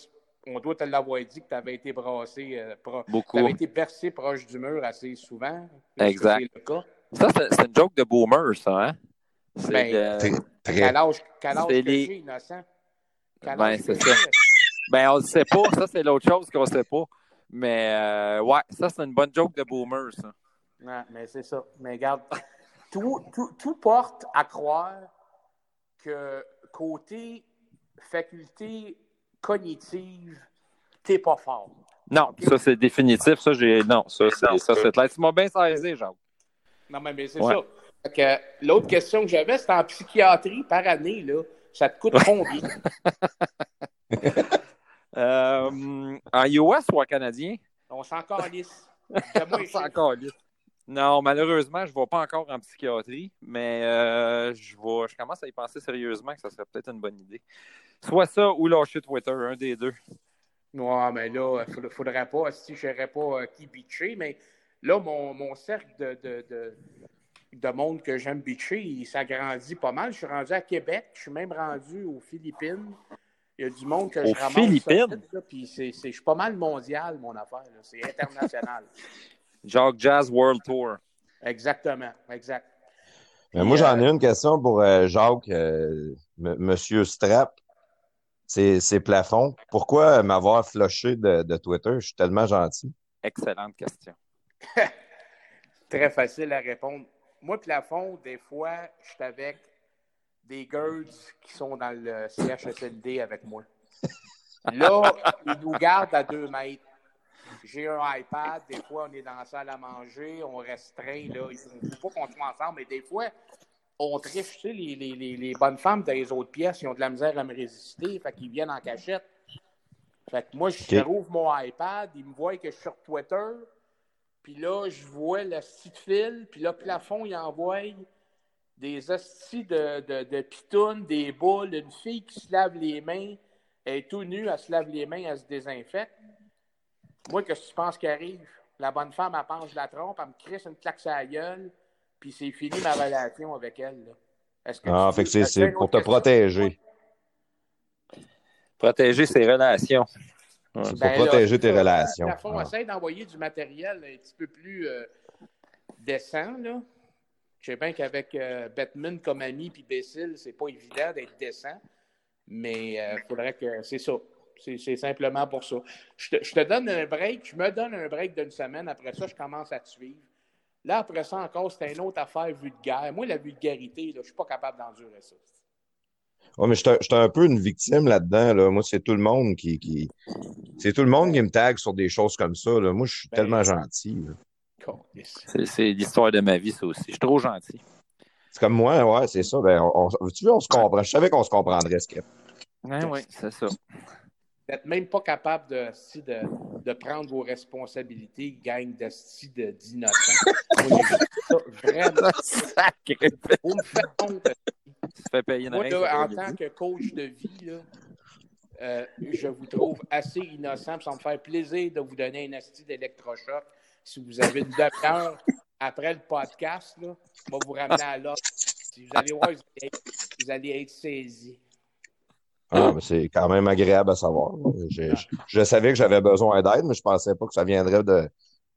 on doit te l'avoir dit que tu avais été brassé, euh, pro- Beaucoup. t'avais été bercé proche du mur assez souvent. Exact. C'est le cas? Ça, c'est c'est une joke de boomer, ça, hein? C'est Ben, de- Très-. Quel âge, quel âge C'est que les- j'ai, innocent? Quel Ben, âge c'est ça. Ben, on le sait pas. Ça, c'est l'autre chose qu'on sait pas. Mais, euh, ouais, ça, c'est une bonne joke de boomer, ça. Non, mais c'est ça. Mais regarde, tout, tout, tout porte à croire que côté faculté cognitive, t'es pas fort. Non, Ok? ça, c'est définitif. Ça, j'ai. Non, ça, c'est ça, c'est clair. Tu m'as bien saisi, Jacques. Non, mais, mais c'est Ouais. ça. Fait que, L'autre question que j'avais, c'était en psychiatrie par année, là. Ça te coûte combien? Euh, en US ou en canadien? On s'en calisse. Donne-moi les C'est chiffres. encore lisse. Non, malheureusement, je ne vais pas encore en psychiatrie, mais euh, je, vais, je commence à y penser sérieusement que ça serait peut-être une bonne idée. Soit ça ou lâcher Twitter, un des deux. Ouais, mais là, il faudrait, faudrait pas, si je saurais pas euh, qui bitcher, mais là, mon, mon cercle de, de, de, de monde que j'aime bitcher, il s'agrandit pas mal. Je suis rendu à Québec, je suis même rendu aux Philippines. Il y a du monde que Aux je ramasse. Philippines? Puis c'est, je suis pas mal mondial, mon affaire. C'est international. Jacques Jazz World Tour. Exactement, exact. Mais moi, j'en euh, ai une question pour euh, Jacques, euh, M- Monsieur Strap. C'est c'est plafond. Pourquoi m'avoir flushé de, de Twitter? Je suis tellement gentil. Excellente question. Très facile à répondre. Moi, plafond, des fois, je suis avec des girls qui sont dans le CHSLD avec moi. Là, ils nous gardent à deux mètres. J'ai un iPad, des fois, on est dans la salle à manger, on restreint, là. Il ne faut pas qu'on soit ensemble, mais des fois, on triche, tu sais, les, les, les, les bonnes femmes dans les autres pièces, ils ont de la misère à me résister, fait qu'ils viennent en cachette. Fait que moi, je rouvre mon iPad, ils me voient que je suis sur Twitter, puis là, je vois le site fil, puis là, plafond, il envoie des hosties de, de, de pitounes, des boules, une fille qui se lave les mains, elle est tout nue, elle se lave les mains, elle se désinfecte. Moi, qu'est-ce que tu penses qui arrive? La bonne femme, elle penche la trompe, elle me crisse une claque sur la gueule, puis c'est fini ma relation avec elle. Là. Est-ce que Ah, tu- fait que c'est pour te question? protéger. Protéger ses relations. Ouais. Pour Ben là, protéger tes relations. Plafond, Ah. essaye d'envoyer du matériel un petit peu plus euh, décent, là. Je sais bien qu'avec euh, Batman comme ami puis Bécile, c'est pas évident d'être décent. Mais il faudrait que. C'est ça. C'est simplement pour ça. Je te, je te, donne un break, je me donne un break d'une semaine. Après ça, je commence à te suivre. Là, après ça, encore, c'est une autre affaire vulgaire. Moi, la vulgarité, là, je ne suis pas capable d'endurer ça. Oui, mais je suis un peu une victime là-dedans. Là. Moi, c'est tout le monde qui. qui... C'est tout le monde qui me tag sur des choses comme ça. Là. Moi, je suis ben, tellement gentil. C'est l'histoire de ma vie, ça aussi. Je suis trop gentil. C'est comme moi, ouais, c'est ça. Ben, on, tu veux, on se comprend? Je savais qu'on se comprendrait, ce Oui, oui, c'est ça. Vous n'êtes même pas capable de, de, de, prendre vos responsabilités, gang d'innocents. vraiment. Sacré. Vous me faites honte. Moi, en tant que coach de vie, là, euh, je vous trouve assez innocent. Ça me fait plaisir de vous donner un asti d'électrochoc. Si vous avez une demi-heure après le podcast, là, je vais vous ramener à l'autre. Si vous allez voir, vous allez être, saisis. Ah, c'est quand même agréable à savoir. Je, je, savais que j'avais besoin d'aide, mais je ne pensais pas que ça viendrait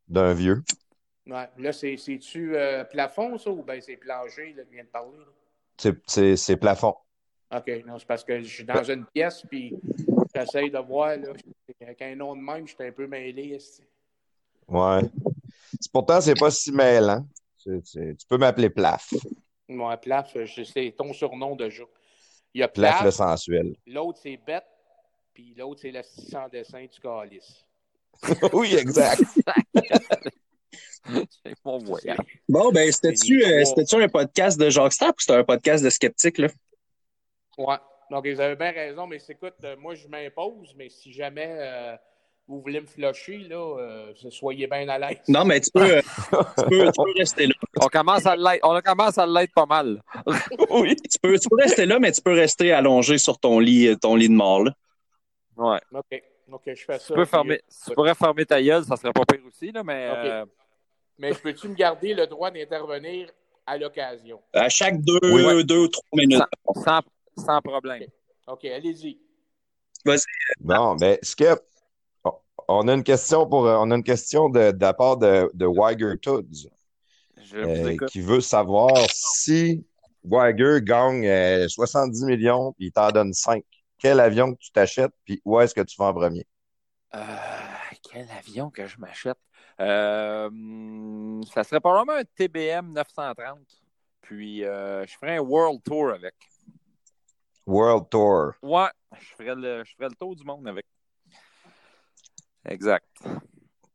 d'un vieux. Ouais. Là, c'est-tu euh, plafond, ça, ou bien c'est plancher là, qui vient de parler? C'est plafond. OK. Non, c'est parce que je suis dans une pièce, puis j'essaye de voir. Là, avec un nom de même, je suis un peu mêlé. Ouais. Pourtant, c'est pas si mêlant. tu peux m'appeler Plaf. Moi, Plaf, c'est ton surnom de jour. Il y a Plaf, le sensuel. L'autre, c'est Bête, puis l'autre, c'est le 600 dessin du calice. oui, exact. c'est mon voyage. Bon, ben, c'était-tu euh, un podcast de Jacques Stapp ou c'était un podcast de Skeptique, là? Ouais. Donc, vous avez bien raison, mais écoute, euh, moi, je m'impose, mais si jamais euh, vous voulez me flusher, là, soyez bien à l'aise. Non, mais tu peux, tu peux, tu peux rester là. On commence à l'être, on commence à l'être pas mal. oui, tu peux, tu peux rester là, mais tu peux rester allongé sur ton lit, ton lit de mort, là. Ouais. OK. OK, je fais ça. Tu, peux fermer, tu pourrais fermer ta gueule, ça serait pas pire aussi, là, mais mais peux-tu me garder le droit d'intervenir à l'occasion? À chaque deux, deux ou trois minutes. Sans, problème. OK, allez-y. Vas-y. Bon, ben, Skip, on a une question pour on a une question de, de la part de, de Weiger Toods. Euh, qui veut savoir si Weiger gagne 70 euh, millions et il t'en donne 5. Quel avion que tu t'achètes puis où est-ce que tu vas en premier? Euh, quel avion que je m'achète? Euh, ça serait probablement un TBM 930. Puis euh, je ferais un World Tour avec. World Tour. Ouais, je ferais le, je ferais le tour du monde avec. Exact.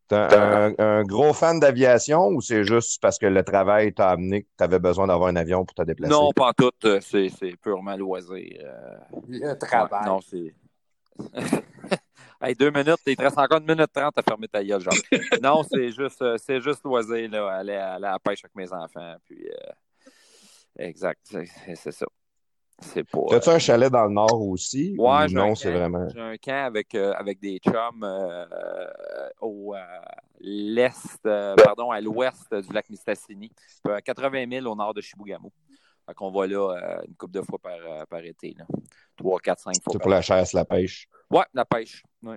T'es un, un, gros fan d'aviation ou c'est juste parce que le travail t'a amené que tu avais besoin d'avoir un avion pour te déplacer? Non, pas tout. C'est purement loisir. Euh. Le travail. non, c'est. Hey, deux minutes, il te reste encore une minute trente à fermer ta gueule, genre. non, c'est juste, euh, c'est juste loisir, là, aller, à la pêche avec mes enfants. Puis, euh, exact, c'est ça. C'est pas. As-tu un chalet dans le nord aussi? Ouais, non, c'est vraiment. J'ai un camp avec, euh, avec des chums au l'est, pardon, à l'ouest du lac Mistassini, à 80 000 au nord de Chibougamau. Fait qu'on va là une couple de fois par, par été. Là. 3, 4, 5 fois. C'est pour la chasse, la pêche? Ouais, la pêche. Ouais.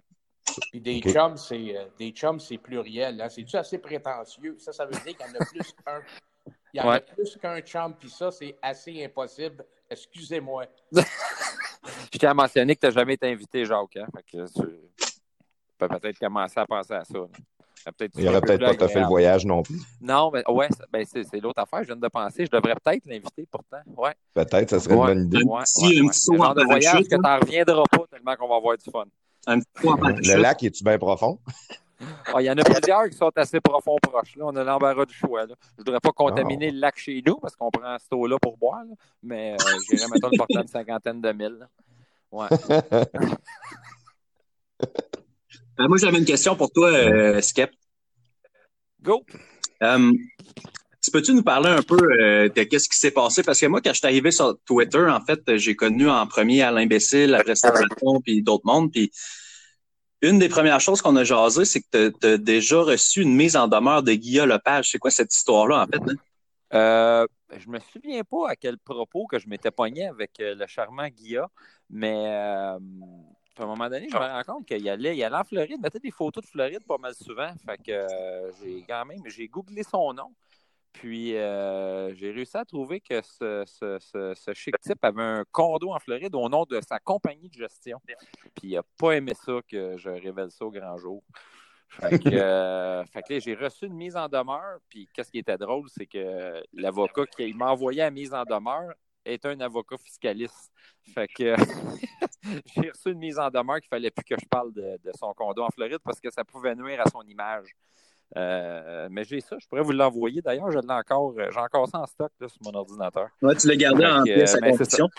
Puis des chums, c'est euh, des chums, c'est pluriel. Hein? C'est-tu assez prétentieux? Ça, ça veut dire qu'il y en a plus qu'un. Il y en a plus qu'un chum, puis ça, c'est assez impossible. Excusez-moi. Je tiens à mentionner que tu n'as jamais été invité, Jacques. Hein? Fait que tu peux peut-être commencer à penser à ça. Il n'aurait peut-être pas fait le voyage non plus. Non, mais ouais, ben c'est l'autre affaire. Je viens de penser. Je devrais peut-être l'inviter pourtant. Ouais. Peut-être, ça serait une bonne idée. Ouais, ouais, un petit genre de voyage que tu n'en reviendras pas tellement qu'on va avoir du fun. le lac, est-tu bien profond? Ah, il y en a plusieurs qui sont assez profonds proches. Là. On a l'embarras du choix. Là. Je ne voudrais pas contaminer ah. le lac chez nous parce qu'on prend cette eau-là pour boire. Là. Mais euh, j'irais, mettons, le portant une cinquantaine de mille. Ouais. Euh, moi, j'avais une question pour toi, euh, Skep. Go. Euh, peux-tu nous parler un peu euh, de qu'est-ce qui s'est passé? Parce que moi, quand je suis arrivé sur Twitter, en fait, j'ai connu en premier Alain Bessil, la restauration, puis d'autres mondes. Puis une des premières choses qu'on a jasé, c'est que tu as, déjà reçu une mise en demeure de Guillaume Lepage. C'est quoi cette histoire-là, en fait? Hein? Euh, je me souviens pas à quel propos que je m'étais pogné avec le charmant Guilla, mais à un moment donné, je me rends compte qu'il allait, il allait en Floride, mettait des photos de Floride pas mal souvent. Fait que euh, j'ai quand même, j'ai googlé son nom. Puis euh, j'ai réussi à trouver que ce, ce, ce, ce, chic type avait un condo en Floride au nom de sa compagnie de gestion. Puis il n'a pas aimé ça que je révèle ça au grand jour. Fait que, euh, que j'ai reçu une mise en demeure. Puis qu'est-ce qui était drôle, c'est que l'avocat qui m'a envoyé la mise en demeure est un avocat fiscaliste. Fait que j'ai reçu une mise en demeure qu'il fallait plus que je parle de, de, son condo en Floride parce que ça pouvait nuire à son image. Euh, mais j'ai ça, je pourrais vous l'envoyer. D'ailleurs, j'ai encore, j'ai encore ça en stock là, sur mon ordinateur. Ouais, tu l'as gardé en pièce à condition.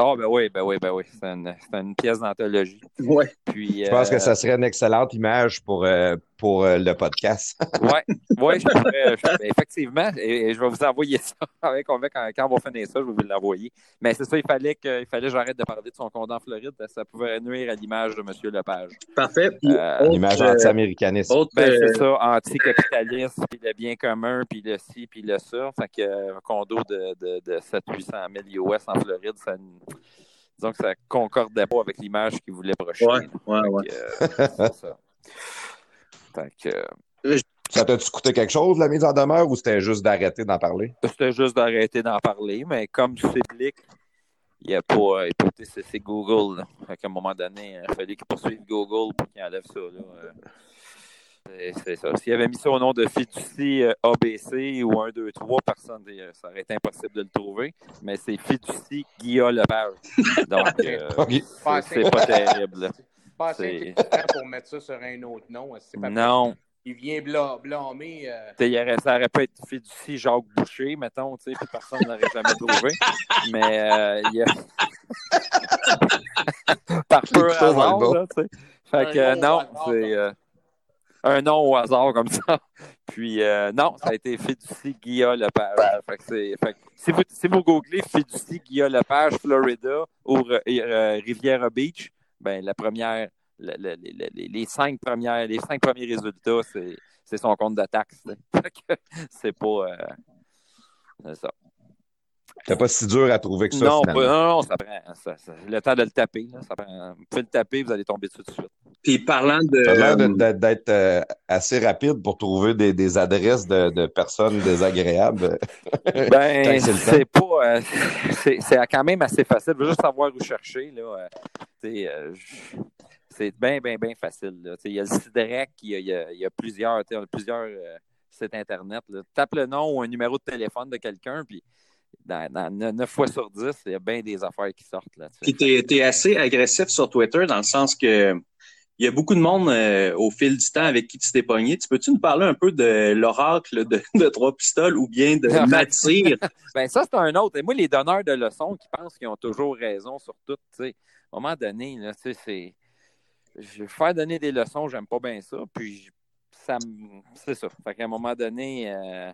Ah, oh, ben oui, ben oui, ben oui. C'est une, une, pièce d'anthologie. Ouais. Puis, je pense euh... que ça serait une excellente image pour, euh, pour euh, le podcast. oui, ouais, je pourrais, je, effectivement. Et, et, je vais vous envoyer ça. Avec, quand, quand on va finir ça, je vais vous l'envoyer. Mais c'est ça, il fallait que, il fallait que j'arrête de parler de son compte en Floride. Ça pouvait nuire à l'image de M. Lepage. Parfait. Euh, l'image anti-américaniste. Ben, c'est ça, anticapitaliste, puis le bien commun, puis le ci, puis le ça. Fait que un condo de, de, de 700-800 000 US en Floride, ça disons que ça concordait pas avec l'image qu'il voulait projeter. Ouais, ouais, ouais. Euh, c'est ça. Fait que, ça t'a-tu coûté quelque chose, la mise en demeure, ou c'était juste d'arrêter d'en parler? C'était juste d'arrêter d'en parler, mais comme c'est public, il n'y a pas. Écoutez, c'est Google. Là. Fait qu'à un moment donné, il fallait qu'il poursuive Google pour qu'il enlève ça. Là. C'est ça. S'il avait mis ça au nom de Fiducie ABC ou 1, 2, 3, personne, ça aurait été impossible de le trouver. Mais c'est Fiducie Guillaume Lepage. Donc, euh, c'est pas terrible. Pas assez pour mettre ça sur un autre nom. Pas non. Il vient blâmer. Euh... Ça aurait pu être Fiducie Jacques Boucher, mettons, puis personne n'aurait jamais trouvé. Mais euh, il y a. Par pur hasard, là, tu sais. Fait que non, c'est. Euh, un nom au hasard comme ça. Puis euh, non, ça a été Fiducie Guillaume Lepage. Fait que fait que si, vous, si vous googlez Fiducie Guillaume Lepage, Florida ou euh, Riviera Beach, ben la première, le, le, les, les, cinq premières, les cinq premiers résultats, c'est son compte de taxe. c'est pas. Euh, ça. C'est pas si dur à trouver que ça. Non, pas, non, non, ça prend ça, ça, le temps de le taper. Là, ça prend, vous pouvez le taper, vous allez tomber dessus tout de suite. Puis parlant de. Ça a l'air d'être euh, assez rapide pour trouver des, des adresses de, de, personnes désagréables. Ben, c'est pas. Euh, c'est quand même assez facile. Il faut juste savoir où chercher. Là. Euh, c'est bien, bien, bien facile. Il y a le CIDREC, il y y a, il y a plusieurs, plusieurs euh, sites Internet. Là. Tape le nom ou un numéro de téléphone de quelqu'un, puis dans, dans 9 fois sur 10, il y a bien des affaires qui sortent. Là, puis tu es, assez agressif sur Twitter dans le sens que il y a beaucoup de monde euh, au fil du temps avec qui tu t'es pogné. Tu peux-tu nous parler un peu de l'oracle de, de, trois pistoles ou bien de Matir? ben ça, c'est un autre. Et moi, les donneurs de leçons qui pensent qu'ils ont toujours raison sur tout, tu sais, à un moment donné, là, tu sais, c'est. Je vais faire donner des leçons, j'aime pas bien ça. Puis ça me. C'est ça. Fait qu'à un moment donné, euh,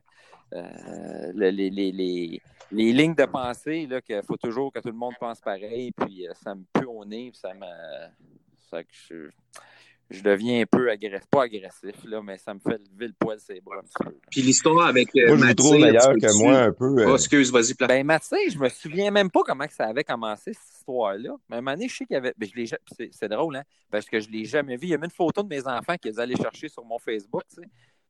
euh, les, les, les, les, lignes de pensée, là, qu'il faut toujours que tout le monde pense pareil, puis euh, ça me pue au nez, puis ça me. Ça que je, je deviens un peu agressif, pas agressif, là, mais ça me fait lever le poil ses bras un petit peu. Puis l'histoire avec euh, Moi, je Mathé, vous trouve meilleur que moi un peu. Oh, excuse, vas-y, plat. Ben, Mathieu, je me souviens même pas comment ça avait commencé, cette histoire-là. Mais à un moment donné, je sais qu'il y avait. Ben, je l'ai... c'est, c'est drôle, hein? Parce que je l'ai jamais vu. Il y a même une photo de mes enfants qu'ils allaient chercher sur mon Facebook, tu sais.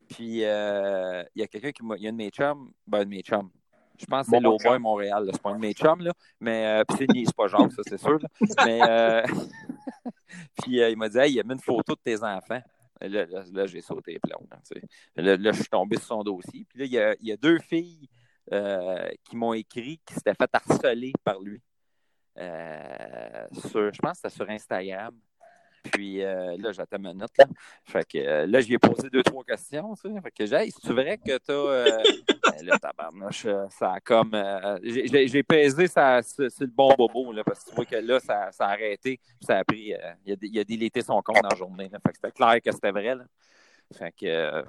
Puis, euh, il y a quelqu'un qui m'a. Il y a un de mes chums. Ben, un de mes chums. Je pense que c'est Bon, Lowboy Montréal. C'est pas un de mes chums, là. Mais euh, puis c'est, c'est pas Jacques, ça, c'est sûr. Là. Mais euh, puis euh, il m'a dit Hey, il a mis une photo de tes enfants. Là, là, là j'ai sauté les plombs. Là, tu sais. là, là, je suis tombé sur son dossier. Puis là, il y a, il y a deux filles euh, qui m'ont écrit qui s'étaient fait harceler par lui. Sur, je pense que c'était sur Instagram. Puis euh, là, j'attends ma note. Là. Fait que euh, là, je lui ai posé deux, trois questions. Sais. Fait que j'ai c'est vrai que t'as. Euh... ben, là, tabarnouche, euh, ça a comme. j'ai, pesé ça, sur, le bon bobo, là, parce que tu vois que là, ça, ça a arrêté. Ça a pris. il, a, il a délété son compte dans la journée. Là. Fait que c'était clair que c'était vrai. Là. Fait que.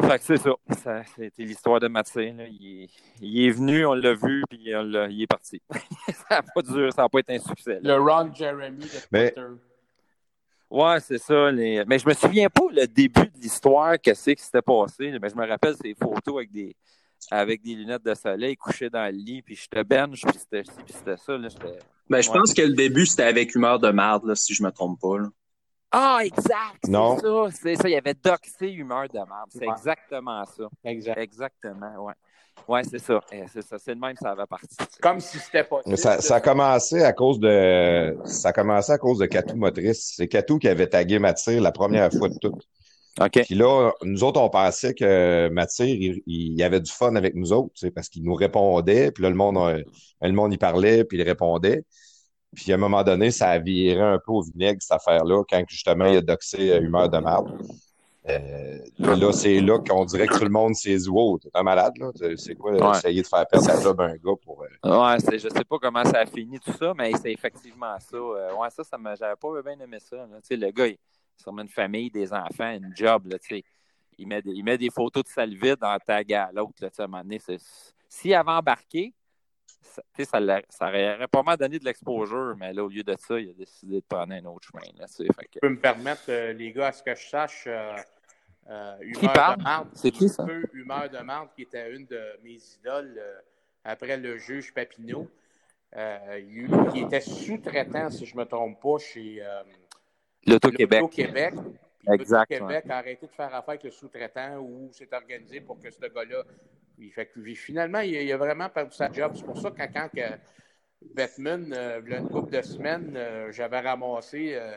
Fait que c'est ça. ça c'était l'histoire de Mathieu. là. Il, est, il est venu, on l'a vu, puis on l'a- il est parti. ça n'a pas duré, ça n'a pas été un succès. là. Le Ron Jeremy de Mais- Twitter. Ouais, c'est ça. Les... Mais je me souviens pas le début de l'histoire, que c'est qui s'était passé. Mais je me rappelle ces photos avec des avec des lunettes de soleil couché dans le lit, puis j'étais bench, puis c'était ci, puis c'était ça. Là, Ben, je Ouais. pense que le début, c'était avec Humeur de marde, là, si je me trompe pas. Là. Ah, exact! Non. C'est ça, c'est ça. Il y avait doxé humeur de merde. C'est Ouais. exactement ça. Exact. Exactement, ouais. Ouais, c'est ça. Eh, C'est ça. C'est le même, ça avait parti. Comme si c'était pas. Mais ça, ça a commencé à cause de ça a commencé à cause de Catou Motrice. C'est Catou qui avait tagué Mathir la première fois de tout. OK. Puis là, nous autres, on pensait que Mathir, il, il avait du fun avec nous autres, tu sais, parce qu'il nous répondait, puis là, le monde, euh, le monde y parlait, puis il répondait. Puis à un moment donné, ça a viré un peu au vinaigre, cette affaire-là, quand justement il a doxé euh, Humeur de marde. Euh, là, c'est là qu'on dirait que tout le monde s'est dit Wow, t'es un malade, là. C'est quoi Ouais. essayer de faire perdre sa job à un gars pour. euh, Ouais, je sais pas comment ça a fini tout ça, mais c'est effectivement ça. Euh, ouais, ça, ça j'avais pas bien aimé ça. là. Le gars, il a sûrement une famille, des enfants, une job, là, tu sais. Il met, des, il met des photos de salle vide en tag à l'autre, là, tu sais, à un moment donné. C'est, s'il avait embarqué, ça, ça, ça aurait pas mal donné de l'exposure, mais là, au lieu de ça, il a décidé de prendre un autre chemin, là. Fait que- Je peux me permettre, euh, les gars, à ce que je sache, euh, euh, Humeur parle? de marde, C'est qui, ça? peu Humeur de marde, qui était une de mes idoles après le juge Papineau, il- qui était sous-traitant, si je ne me trompe pas, chez L'Auto-Québec. Québec. Exact, Québec a arrêté de faire affaire avec le sous-traitant ou s'est organisé pour que ce gars-là. Il fait que, finalement, il a, il a vraiment perdu sa job. C'est pour ça que quand que Batman, euh, il y a une couple de semaines, euh, j'avais ramassé euh,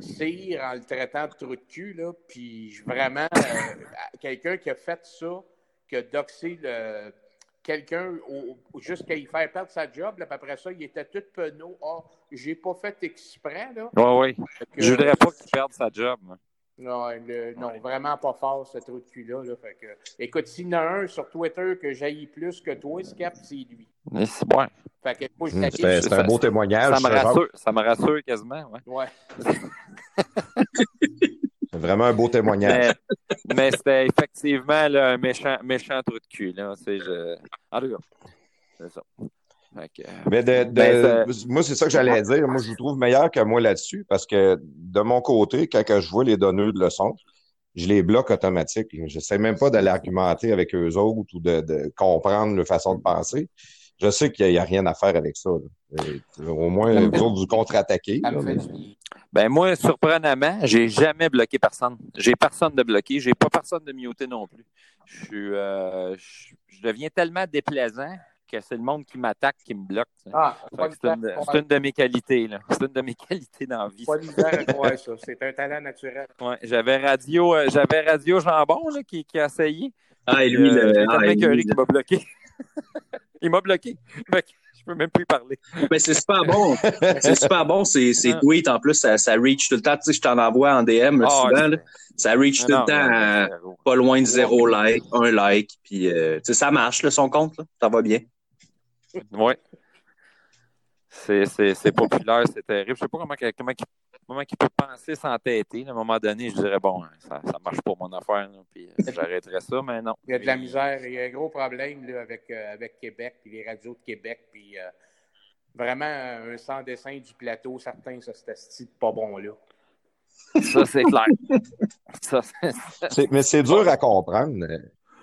Cyr en le traitant de trou de cul. Là, puis vraiment, euh, quelqu'un qui a fait ça, qui a doxé quelqu'un jusqu'à y faire perdre sa job. Là, puis après ça, il était tout penaud. Ah, j'ai pas fait exprès. Là. Fait que- Je voudrais pas qu'il perde sa job. moi. Non, le- non, vraiment pas fort, ce trou de cul-là. là. Fait que, écoute, s'il y en a un sur Twitter que j'haïs plus que toi, Scap, c'est lui. C'est- ouais. Fait que moi, je t'haïs. C'était c'était un beau témoignage. Ça me rassure, ça me rassure quasiment, ouais. Ouais. C'est vraiment un beau témoignage. Mais, mais c'était effectivement là, un méchant, méchant trou de cul. Là. Je... En tout cas, c'est ça. Euh, Mais de, de- Ben, moi, c'est ça que j'allais dire. Moi, je vous trouve meilleur que moi là-dessus parce que de mon côté, quand je vois les donneurs de leçons, je les bloque automatiques. Je sais même pas d'aller argumenter avec eux autres ou de, de comprendre leur façon de penser. Je sais qu'il n'y a, rien à faire avec ça. Euh, Au moins, vous autres, vous contre-attaquez. Ben moi, surprenamment, j'ai jamais bloqué personne. J'ai personne de bloqué. J'ai pas personne de muté non plus. Je suis, euh, je, je deviens tellement déplaisant que c'est le monde qui m'attaque qui me bloque. Ah, C'est une, de mes qualités. là. C'est une de mes qualités dans la vie. pas de misère à croire ça. C'est un talent naturel. Ouais, j'avais radio, euh, j'avais radio jambon là, qui, qui a essayé. Ah, et lui, Euh, le, ah, et lui, m'a bloqué. Il m'a bloqué. Fait que je peux même plus parler. Mais c'est super bon. C'est super bon, ces, ces Ah. tweets. En plus, ça, ça reach tout le temps. Tu sais, je t'en envoie en DM là, Ah, souvent. là. Ça reach tout Non, le temps non, à pas loin de zéro like, un like. Puis, euh, tu sais, ça marche, là, son compte. Là. Ça va bien. Oui. C'est, c'est, c'est populaire, c'est terrible. Je sais pas comment, comment, comment il peut penser s'entêter. À un moment donné, je dirais, bon, hein, ça, ça marche pour mon affaire, là, puis euh, j'arrêterais ça, mais non. Il y a de la misère. Il y a un gros problème là, avec, euh, avec Québec, puis les radios de Québec. Puis euh, vraiment, un sans dessin du plateau, certains, ça, style pas bon là. Ça, c'est clair. Ça, c'est- C'est- mais c'est dur à comprendre.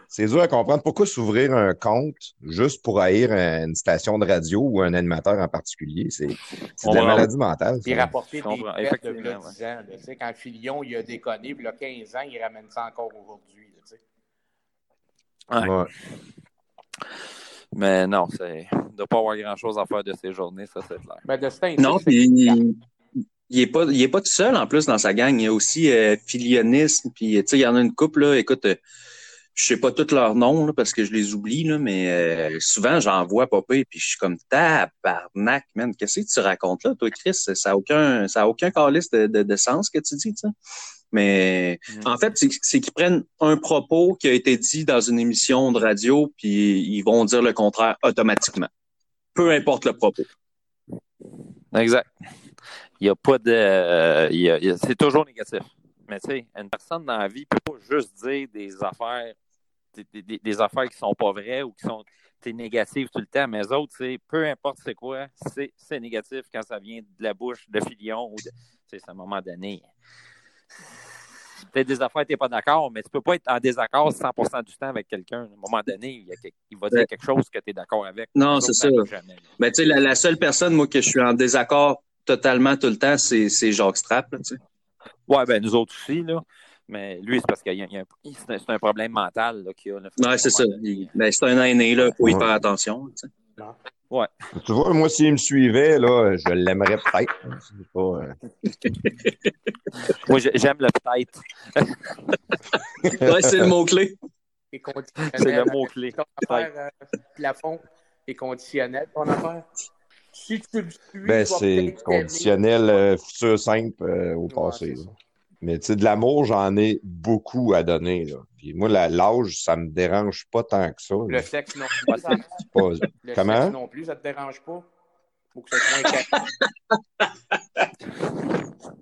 C'est dur à comprendre. Pourquoi s'ouvrir un compte juste pour haïr une station de radio ou un animateur en particulier? C'est c'est de la maladie mentale. Rapporter Je des fêtes de Effectivement, là, ouais. 10 ans. là. Tu sais, quand Filion il a déconné, puis là, 15 ans, il ramène ça encore aujourd'hui. là, tu sais. Ouais. Ouais. Mais non, c'est... il ne doit pas avoir grand-chose à faire de ces journées, ça, c'est clair. Mais de ce temps Non, puis il, il est pas, il est pas tout seul en plus dans sa gang. Il y a aussi euh, Filionisme. Puis, tu sais, il y en a une couple, là. Écoute, euh, je sais pas tous leurs noms, là, parce que je les oublie, là, mais euh, souvent, j'en vois popper, puis je suis comme tabarnak, man. Qu'est-ce que tu racontes là, toi, Chris? Ça a aucun, ça a aucun calice de, de, de sens que tu dis, tu sais. Mais en fait, c'est qu'ils prennent un propos qui a été dit dans une émission de radio, puis ils vont dire le contraire automatiquement. Peu importe le propos. Exact. Il n'y a pas de. euh, c'est toujours négatif. Mais tu sais, une personne dans la vie ne peut pas juste dire des affaires, des, des- des affaires qui sont pas vraies ou qui sont négatives tout le temps. Mais les autres, c'est peu importe c'est quoi, c'est, négatif quand ça vient de la bouche de Filion ou de. Tu sais, c'est à un moment donné. Peut-être des affaires, tu n'es pas d'accord, mais tu peux pas être en désaccord 100% du temps avec quelqu'un. À un moment donné, il, y a quelque- il va dire Ouais. quelque chose que tu es d'accord avec. Non, c'est ça. jamais. Ben, tu sais, la, la seule personne, moi, que je suis en désaccord totalement tout le temps, c'est, Jacques Strapp, là, tu sais. Ouais, ben nous autres aussi, là. Mais lui, c'est parce qu'il y a, un, c'est un problème mental qu'il a. Ouais, c'est ça. Ben, c'est un aîné, là, faut y faire attention. Tu sais. Ouais. Tu vois, moi, s'il me suivait, là, je l'aimerais peut-être. Pas, euh... moi, j'aime le peut-être. ouais, c'est le mot-clé. C'est le mot-clé. Euh, plafond et conditionnel, ton affaire? Si tu le suis, ben, c'est conditionnel euh, futur simple euh, au passé. Mais tu sais, de l'amour, j'en ai beaucoup à donner. Là. Puis moi, l'âge, ça me dérange pas tant que ça. Le sexe non plus. Ça... Pas... Le Comment? sexe non plus, ça te dérange pas? Faut que ça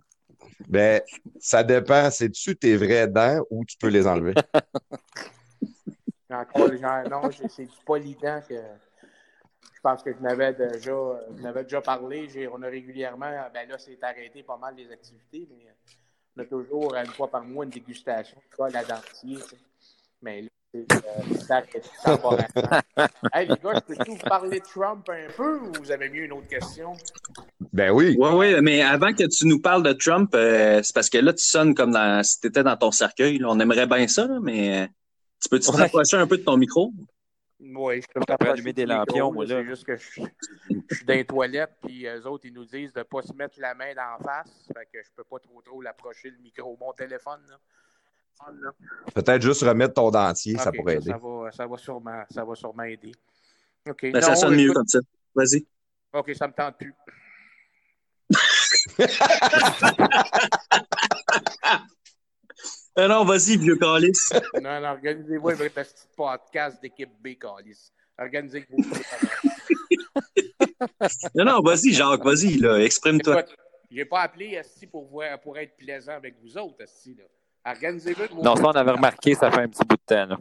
Ben, ça dépend. C'est-tu tes vraies dents ou tu peux les enlever? Encore, genre, non, c'est du polydent que je pense que je m'avais déjà, déjà parlé. On a régulièrement, ben là, c'est arrêté pas mal les activités, mais on a toujours une fois par mois une dégustation de la dentier. Mais là, c'est arrêté temporairement. hey, les gars, je peux vous parler de Trump un peu ou vous avez mieux une autre question? Ben oui. Oui, oui, mais avant que tu nous parles de Trump, euh, c'est parce que là, tu sonnes comme dans, si tu étais dans ton cercueil. Là. On aimerait bien ça, mais tu peux-tu te rapprocher un peu de ton micro? Oui, je peux pas allumer des lampions, moi, là. C'est juste que je, je, suis dans les toilettes, puis eux autres, ils nous disent de ne pas se mettre la main d'en face. Fait que je peux pas trop trop l'approcher, le micro. Mon téléphone, là. Peut-être juste remettre ton dentier, okay, ça pourrait aider. Ça va, ça va, sûrement, ça va sûrement aider. OK. Ben, ça sonne mieux écoute... comme ça. Vas-y. OK, ça me tente plus. Ah non, vas-y, vieux calice. non, non, organisez-vous un petit podcast d'équipe B, calice. Organisez-vous. non, non, vas-y, Jacques, vas-y, là, exprime-toi. Je n'ai pas appelé Asti pour, voir, pour être plaisant avec vous autres, Asti. Là. Organisez-vous. Non, ça, on avait remarqué, ça fait un petit bout de temps. Là.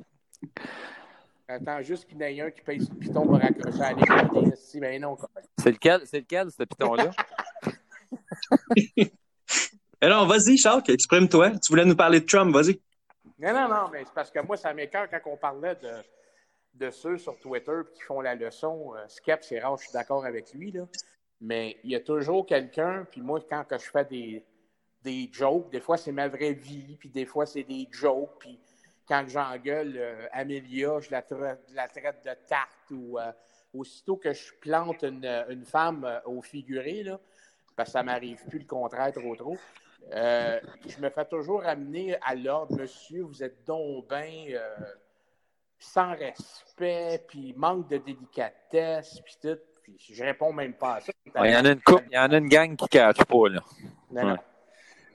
Attends juste qu'il y en ait un qui paye ce piton pour accrocher à l'école. Asti, ben non. C'est lequel, c'est lequel, ce piton-là? Non, vas-y, Jacques, exprime-toi. Tu voulais nous parler de Trump, vas-y. Non, non, non, mais c'est parce que moi, ça m'écœure quand on parlait de, de ceux sur Twitter qui font la leçon. Euh, Skep, c'est rare, je suis d'accord avec lui, là. Mais il y a toujours quelqu'un, puis moi, quand que je fais des, des jokes, des fois, c'est ma vraie vie, puis des fois, c'est des jokes, puis quand j'engueule euh, Amélia, je la, tra la, traite de tarte, ou euh, aussitôt que je plante une, une femme euh, au figuré, là, parce que ça m'arrive plus le contraire trop trop. Euh, je me fais toujours amener à l'ordre, monsieur, vous êtes donc bien euh, sans respect, puis manque de délicatesse, puis tout. Puis je réponds même pas à ça. Il ouais, y en a une couple, il y en a une gang qui cache pas, là. Non, non.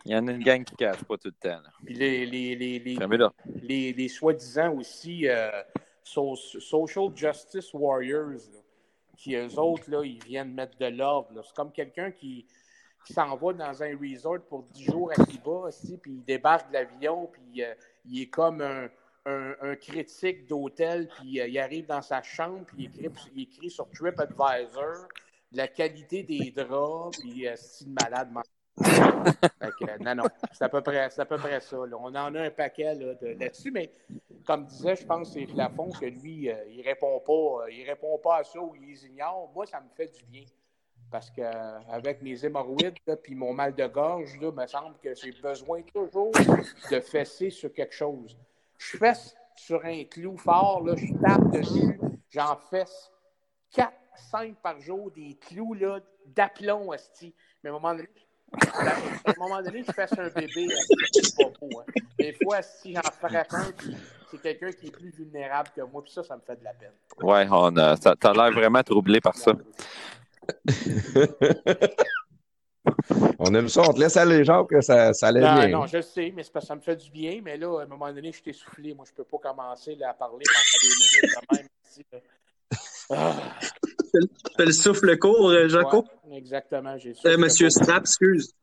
Il y en a une gang qui cache pas tout le temps. Là. Puis les, les, les, les, les, les soi-disant aussi euh, so social justice warriors, là, qui eux autres, là, ils viennent mettre de l'ordre. C'est comme quelqu'un qui, qui s'en va dans un resort pour 10 jours à Cuba, aussi, puis il débarque de l'avion, puis euh, il est comme un, un, critique d'hôtel, puis euh, il arrive dans sa chambre, puis il écrit, il écrit sur TripAdvisor la qualité des draps, puis euh, une malade que, non, non, c'est à peu près, à peu près ça. Là. On en a un paquet là, là-dessus, mais comme disait, je pense c'est Flafon que lui, euh, il répond pas, euh, il répond pas à ça ou il les ignore. Moi, ça me fait du bien. Parce qu'avec mes hémorroïdes puis mon mal de gorge, là, me semble que j'ai besoin toujours de fesser sur quelque chose. Je fesse sur un clou fort, là, je tape dessus, j'en fesse 4, 5 par jour, des clous là, d'aplomb, asti. Mais à un moment donné, à un moment donné, je fasse un bébé, c'est pas beau. Hein. Des fois, si j'en frappe un, c'est quelqu'un qui est plus vulnérable que moi, puis ça, ça me fait de la peine. Ouais, on a, ça, t'as l'air vraiment troublé par ça. On aime ça, on te laisse aller, genre, que ça, ça allait non, bien. Non, je sais, mais c'est parce que ça me fait du bien, mais là, à un moment donné, je suis essoufflé. Moi, je peux pas commencer là, à parler pendant des minutes de même. Ici, ah. Fais le souffle court, Jaco. Ouais, exactement, j'ai euh, Monsieur Strap, excuse.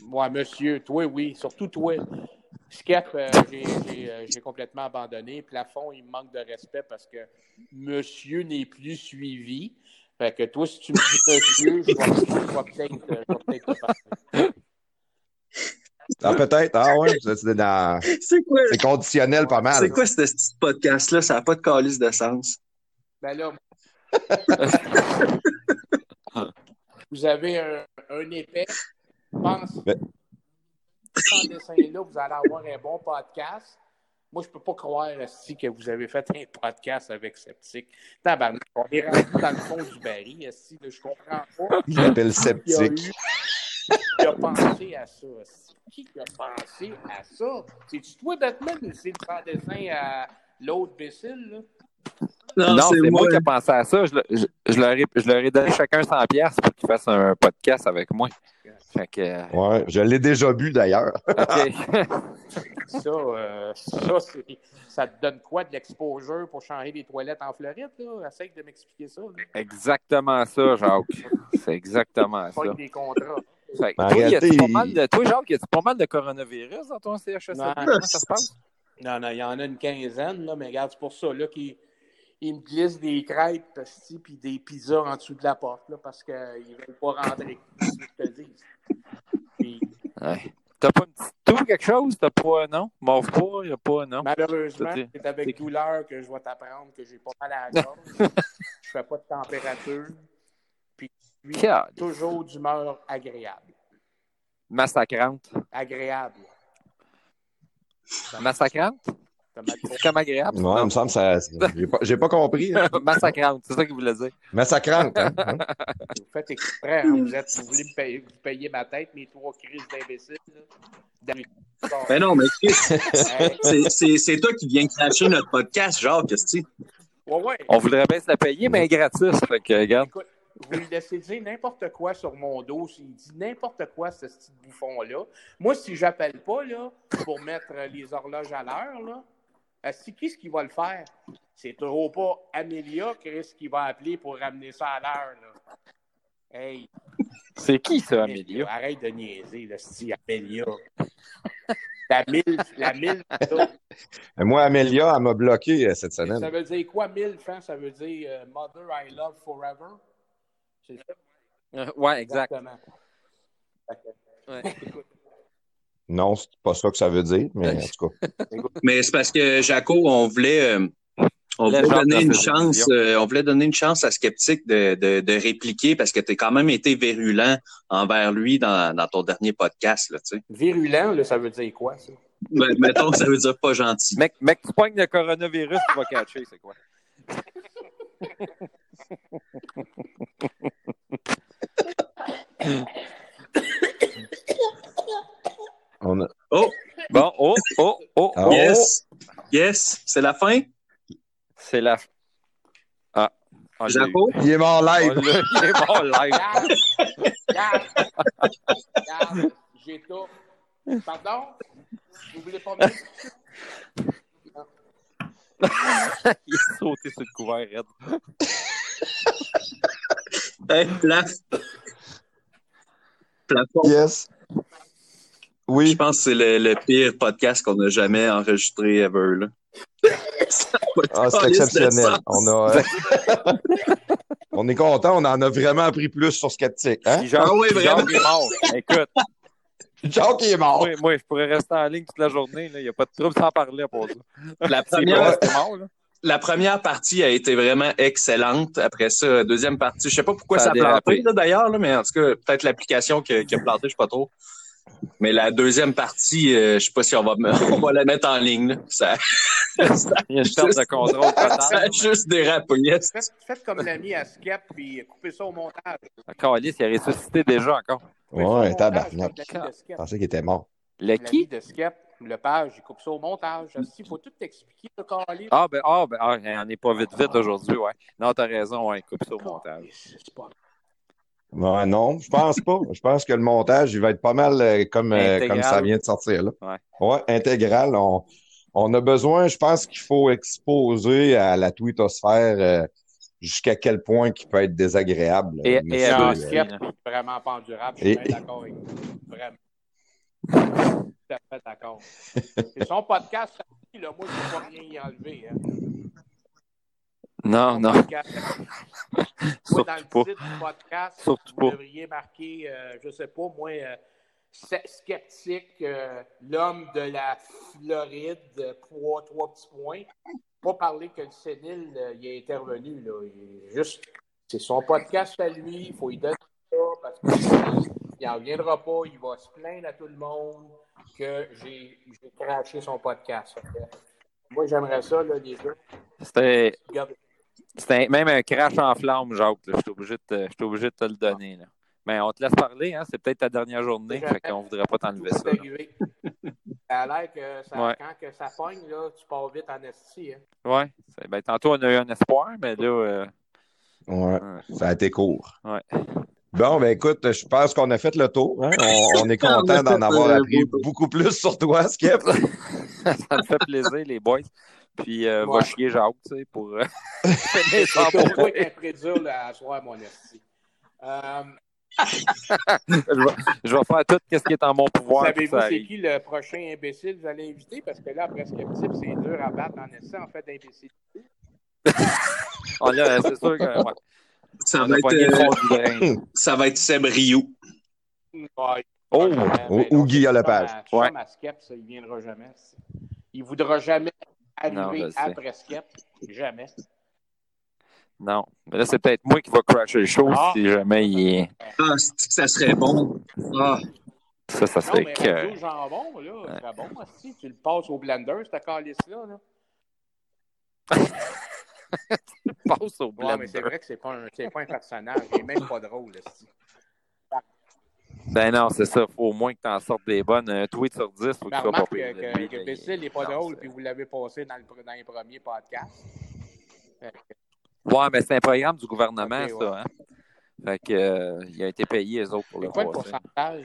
Moi, monsieur, toi, oui, surtout toi. Skep, euh, j'ai euh, complètement abandonné. Plafond, il me manque de respect parce que monsieur n'est plus suivi. Fait que toi, si tu me dis monsieur, je vais peut-être peut te parler. Ah, peut-être. Ah ouais, c'est dans... quoi? C'est conditionnel pas mal. C'est quoi ce petit podcast-là? Ça n'a pas de calice de sens. Ben là, vous avez un, un épais, pense. Ben... sans dessin-là, vous allez avoir un bon podcast. Moi, je peux pas croire si que vous avez fait un podcast avec Sceptique. Tabarnak, on est rendu dans le fond du baril, si je comprends pas. Je l'appelle Qui a, eu- sceptique. qui a pensé à ça? Qui a pensé à ça? C'est-tu toi, Batman, ou c'est le sans dessin à l'autre bécile, là? Non, c'est moi qui ai pensé à ça. Je, le- je- je leur, ai, je leur ai donné chacun 100$ piastres pour qu'ils fassent un podcast avec moi. Fait que, euh, Ouais, je l'ai déjà bu d'ailleurs. OK. Ça, euh, ça, ça te donne quoi de l'exposure pour changer les toilettes en Floride, là? Essaye de m'expliquer ça, là. exactement ça, Jacques. C'est exactement ça. Pas des contrats. Fait que En toi, y réalité, pas il- mal de, toi, Jacques, y a-tu pas mal de coronavirus dans ton CHSLD? Non. Comment ça se passe? Non, non, il y en a une quinzaine, là, mais regarde, c'est pour ça là, qu'ils ils me glissent des crêpes puis des pizzas en dessous de la porte là, parce qu'ils ne veulent pas rentrer. C'est ce que je te dis. Puis, Ouais. T'as pas une petite toux, quelque chose? T'as pas, non? Morve pas, y a pas, non? malheureusement, c'est avec douleur que je vais t'apprendre que j'ai pas mal à la gorge. je fais pas de température. Puis, lui, Caliste. toujours d'humeur agréable. Massacrante. Agréable. Massacrante? C'est comme agréable? Ouais, il me semble que ça. J'ai pas, j'ai pas compris. hein. Massacrante, c'est ça qu'il voulait dire. Massacrante, hein? hein? Vous faites exprès, hein, vous, êtes, vous voulez me payer, vous ma tête, mes trois crises d'imbéciles. là. Mais non, mais c'est- c'est c'est toi qui viens cracher notre podcast, Jacques, qu'est-ce que ouais, ouais. On voudrait bien se la payer, mais gratis. Fait que, regarde. Écoute, vous lui laissez dire n'importe quoi sur mon dos, il dit n'importe quoi, ce petit bouffon-là. Moi, si j'appelle pas là, pour mettre les horloges à l'heure, là, euh, c'est qui ce qui va le faire? C'est toujours pas Amélia, Chris, qui va appeler pour ramener ça à l'heure. là. Hey, C'est qui ça, Amélia? arrête de niaiser, là, c'est Amélia. La mille, la mille, ça. Moi, Amélia, elle m'a bloqué euh, cette ça semaine. veut dire quoi, mille, hein? Ça veut dire euh, Mother I love forever? C'est ça? Euh, Ouais, exact. Exactement. Ouais. Non, c'est pas ça que ça veut dire, mais en tout cas. Mais c'est parce que Jaco, on voulait, euh, on La voulait donner une chance, euh, on voulait donner une chance à Skeptique de, de, de répliquer parce que tu as quand même été virulent envers lui dans, dans ton dernier podcast, là, tu sais. Virulent, là, ça veut dire quoi, ça? Ben, mettons, ça veut dire pas gentil. Mec, mec, tu pognes le coronavirus, tu vas catcher, c'est quoi? On a... Oh, Bon, oh, oh, oh, Ah. oh. yes, yes, c'est la fin? C'est la. Ah. on l'a eu. Jaco, Il est mort live. l'a- Il est bon live. Regarde! Regarde! Regarde! J'ai tout. Pardon? Vous voulez pas me Il est sauté sur le couvert, Red. hey, plaf. Plafond. Yes. Je Oui. pense que c'est le, le pire podcast qu'on a jamais enregistré ever, là. Ah, c'est exceptionnel. sens. On, a... on est content, on en a vraiment appris plus sur Skeptic. Hein? Puis Jacques, Ah oui, Jacques est mort. Écoute, Jacques est mort. moi, moi, je pourrais rester en ligne toute la journée. Il n'y a pas de trouble sans parler pour ça. La première, rester mort, là. la première partie a été vraiment excellente. Après ça, deuxième partie, je sais pas pourquoi Ça ça, a planté, d'ailleurs, mais en tout cas, peut-être l'application qui, a- qui a planté, je sais pas trop. Mais la deuxième partie, euh, je sais pas si on va, on va la mettre en ligne. là. Ça, ça, Il y a une perte de contrôle ça a juste dérapé. yes. Faites, faites comme l'ami à Skep, puis coupez ça au montage. Calice, il a ressuscité déjà encore. Ouais, tabarnak. Je pensais qu'il était mort. Le qui? de Skep, le page, il coupe ça au montage. Il faut tout expliquer, le calice. Ah, ben, ah, ben, ah, on n'est pas vite vite aujourd'hui, ouais. Non, t'as raison, ouais, coupe ça au montage. C'est pas Ouais, non, je pense pas. Je pense que le montage, il va être pas mal euh, comme, euh, comme ça vient de sortir. Là. Ouais. Ouais, intégral. On, on a besoin, je pense qu'il faut exposer à la twittosphère euh, jusqu'à quel point il peut être désagréable. Et- et euh, c'est vraiment pas endurable. Je suis Et- bien d'accord avec vous. Vraiment. Tout à fait d'accord. C'est son podcast, là, moi, je ne peux pas rien y enlever. Hein. Non, non, surtout dans le pas. titre du podcast, Surtout vous pas. devriez marquer, euh, je sais pas, moi, euh, sc- sceptique, euh, l'homme de la Floride, trois, trois petits points. Pas parler que le sénile, il est intervenu, là. Il est juste, c'est son podcast à lui, il faut y donner ça, parce qu'il n'en reviendra pas, il va se plaindre à tout le monde. que j'ai craché son podcast. Moi, j'aimerais ça, là, les gars. C'était. C'était même un crash en flamme, Jacques. Je suis obligé, obligé, de te le donner. Là. Mais on te laisse parler, hein? c'est peut-être ta dernière journée, fait qu'on ne voudrait pas t'enlever ça. Ça a l'air que ça, quand que ça pogne, là, tu pars vite en esti. Hein? Oui. Ben, tantôt, on a eu un espoir, mais là. Euh... Ouais, ça a été court. Ouais. Bon, ben écoute, je pense qu'on a fait le tour. Hein? On, est content d'en avoir euh, appris beaucoup plus sur toi, Skip. ça me fait plaisir, les boys. Puis euh, va chier Jacques, tu sais, pour finir sans pour incrédule à soir, mon esti. Euh... je, vais, je, vais, faire tout ce qui est en mon pouvoir. Savez-vous c'est qui le prochain imbécile que vous allez inviter? Parce que là, après Skeptip, c'est dur à battre en essai, en fait, d'imbécile. oh, c'est sûr que... Ouais. Ça va, être, euh, ça va être Seb. Ouais. Oh, ou, ou Guy. Ouais. Ma Skep, ça, il viendra jamais. Il voudra jamais arriver non, après Skep. Jamais. Non. Mais là, c'est peut-être moi qui va crasher le show ah. si jamais il est. Ah, ça serait bon. Ah. Ça, ça serait que. Le jambon, là, ouais. serait bon. Si tu le passes au blender, cette calice-là. Là. passe au blender. Ouais, mais c'est vrai que c'est pas, un, pas un personnage. Il n'est même pas drôle. Là, ben non, c'est ça. Faut au moins que tu en sortes des bonnes. Un tweet sur 10, faut que tu sois pas pire. Que, que, que Bessil n'est pas drôle, puis vous l'avez passé dans, le, dans les premiers podcasts. Ouais, mais c'est un programme du gouvernement, ça. Hein? Fait que, euh, il a été payé, les autres, pour le quoi le pourcentage?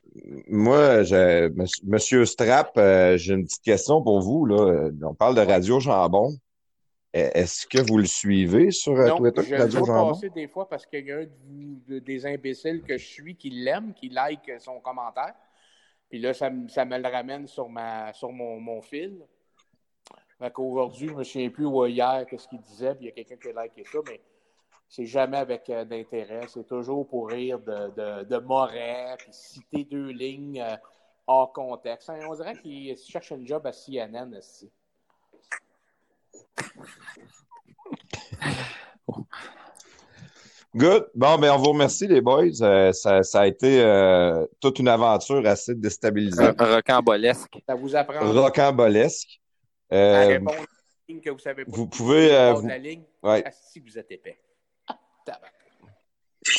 Moi, je, Monsieur Strap, euh, j'ai une petite question pour vous. Là. On parle de Radio Jambon. E, est-ce que vous le suivez sur euh, non, Twitter, je Radio Jambon? passer des fois parce qu'il y a un de, des imbéciles que je suis qui l'aime, qui like son commentaire. Puis là, ça, ça, me le ramène sur, ma, sur mon, mon fil. Fait qu'aujourd'hui, je ne me souviens plus ou hier qu'est-ce qu'il disait, puis il y a quelqu'un qui a liké ça, mais c'est jamais avec euh, d'intérêt. C'est toujours pour rire de, de, de Moret, puis citer deux lignes euh, hors contexte. On dirait qu'il cherche un job à CNN aussi. Good. Bon, ben, on vous remercie, les boys. Euh, ça, ça, a été euh, toute une aventure assez déstabilisante. Rocambolesque. Ça vous apprend. Rocambolesque. Euh, répondre à ligne que vous savez pas. Vous pouvez. Euh, vous... la ligne. Ouais. Ah, si vous êtes épais.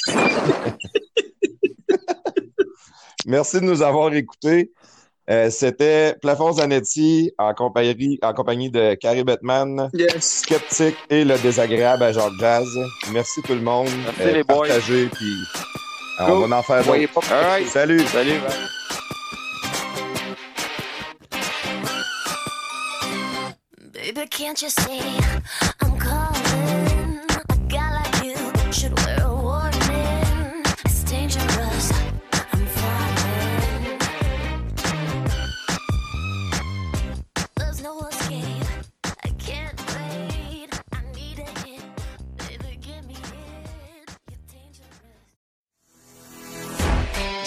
Merci de nous avoir écoutés. Euh, C'était Plafond Zanetti en compagnie, en compagnie de Carrie Batman, yes. Skeptique et le désagréable à Jacques Jazz. Merci tout le monde. Merci euh, les boys. Partagez, puis cool. on va en faire d'autres. Right. Salut. Salut. Bye. Baby, can't you see? I'm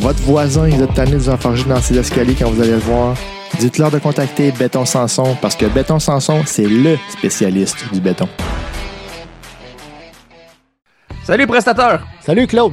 votre voisin, il est tanné de vous enfarger dans ses escaliers quand vous allez le voir. Dites-leur de contacter Béton Sanson parce que Béton Sanson, c'est LE spécialiste du béton. Salut prestateur! Salut Claude!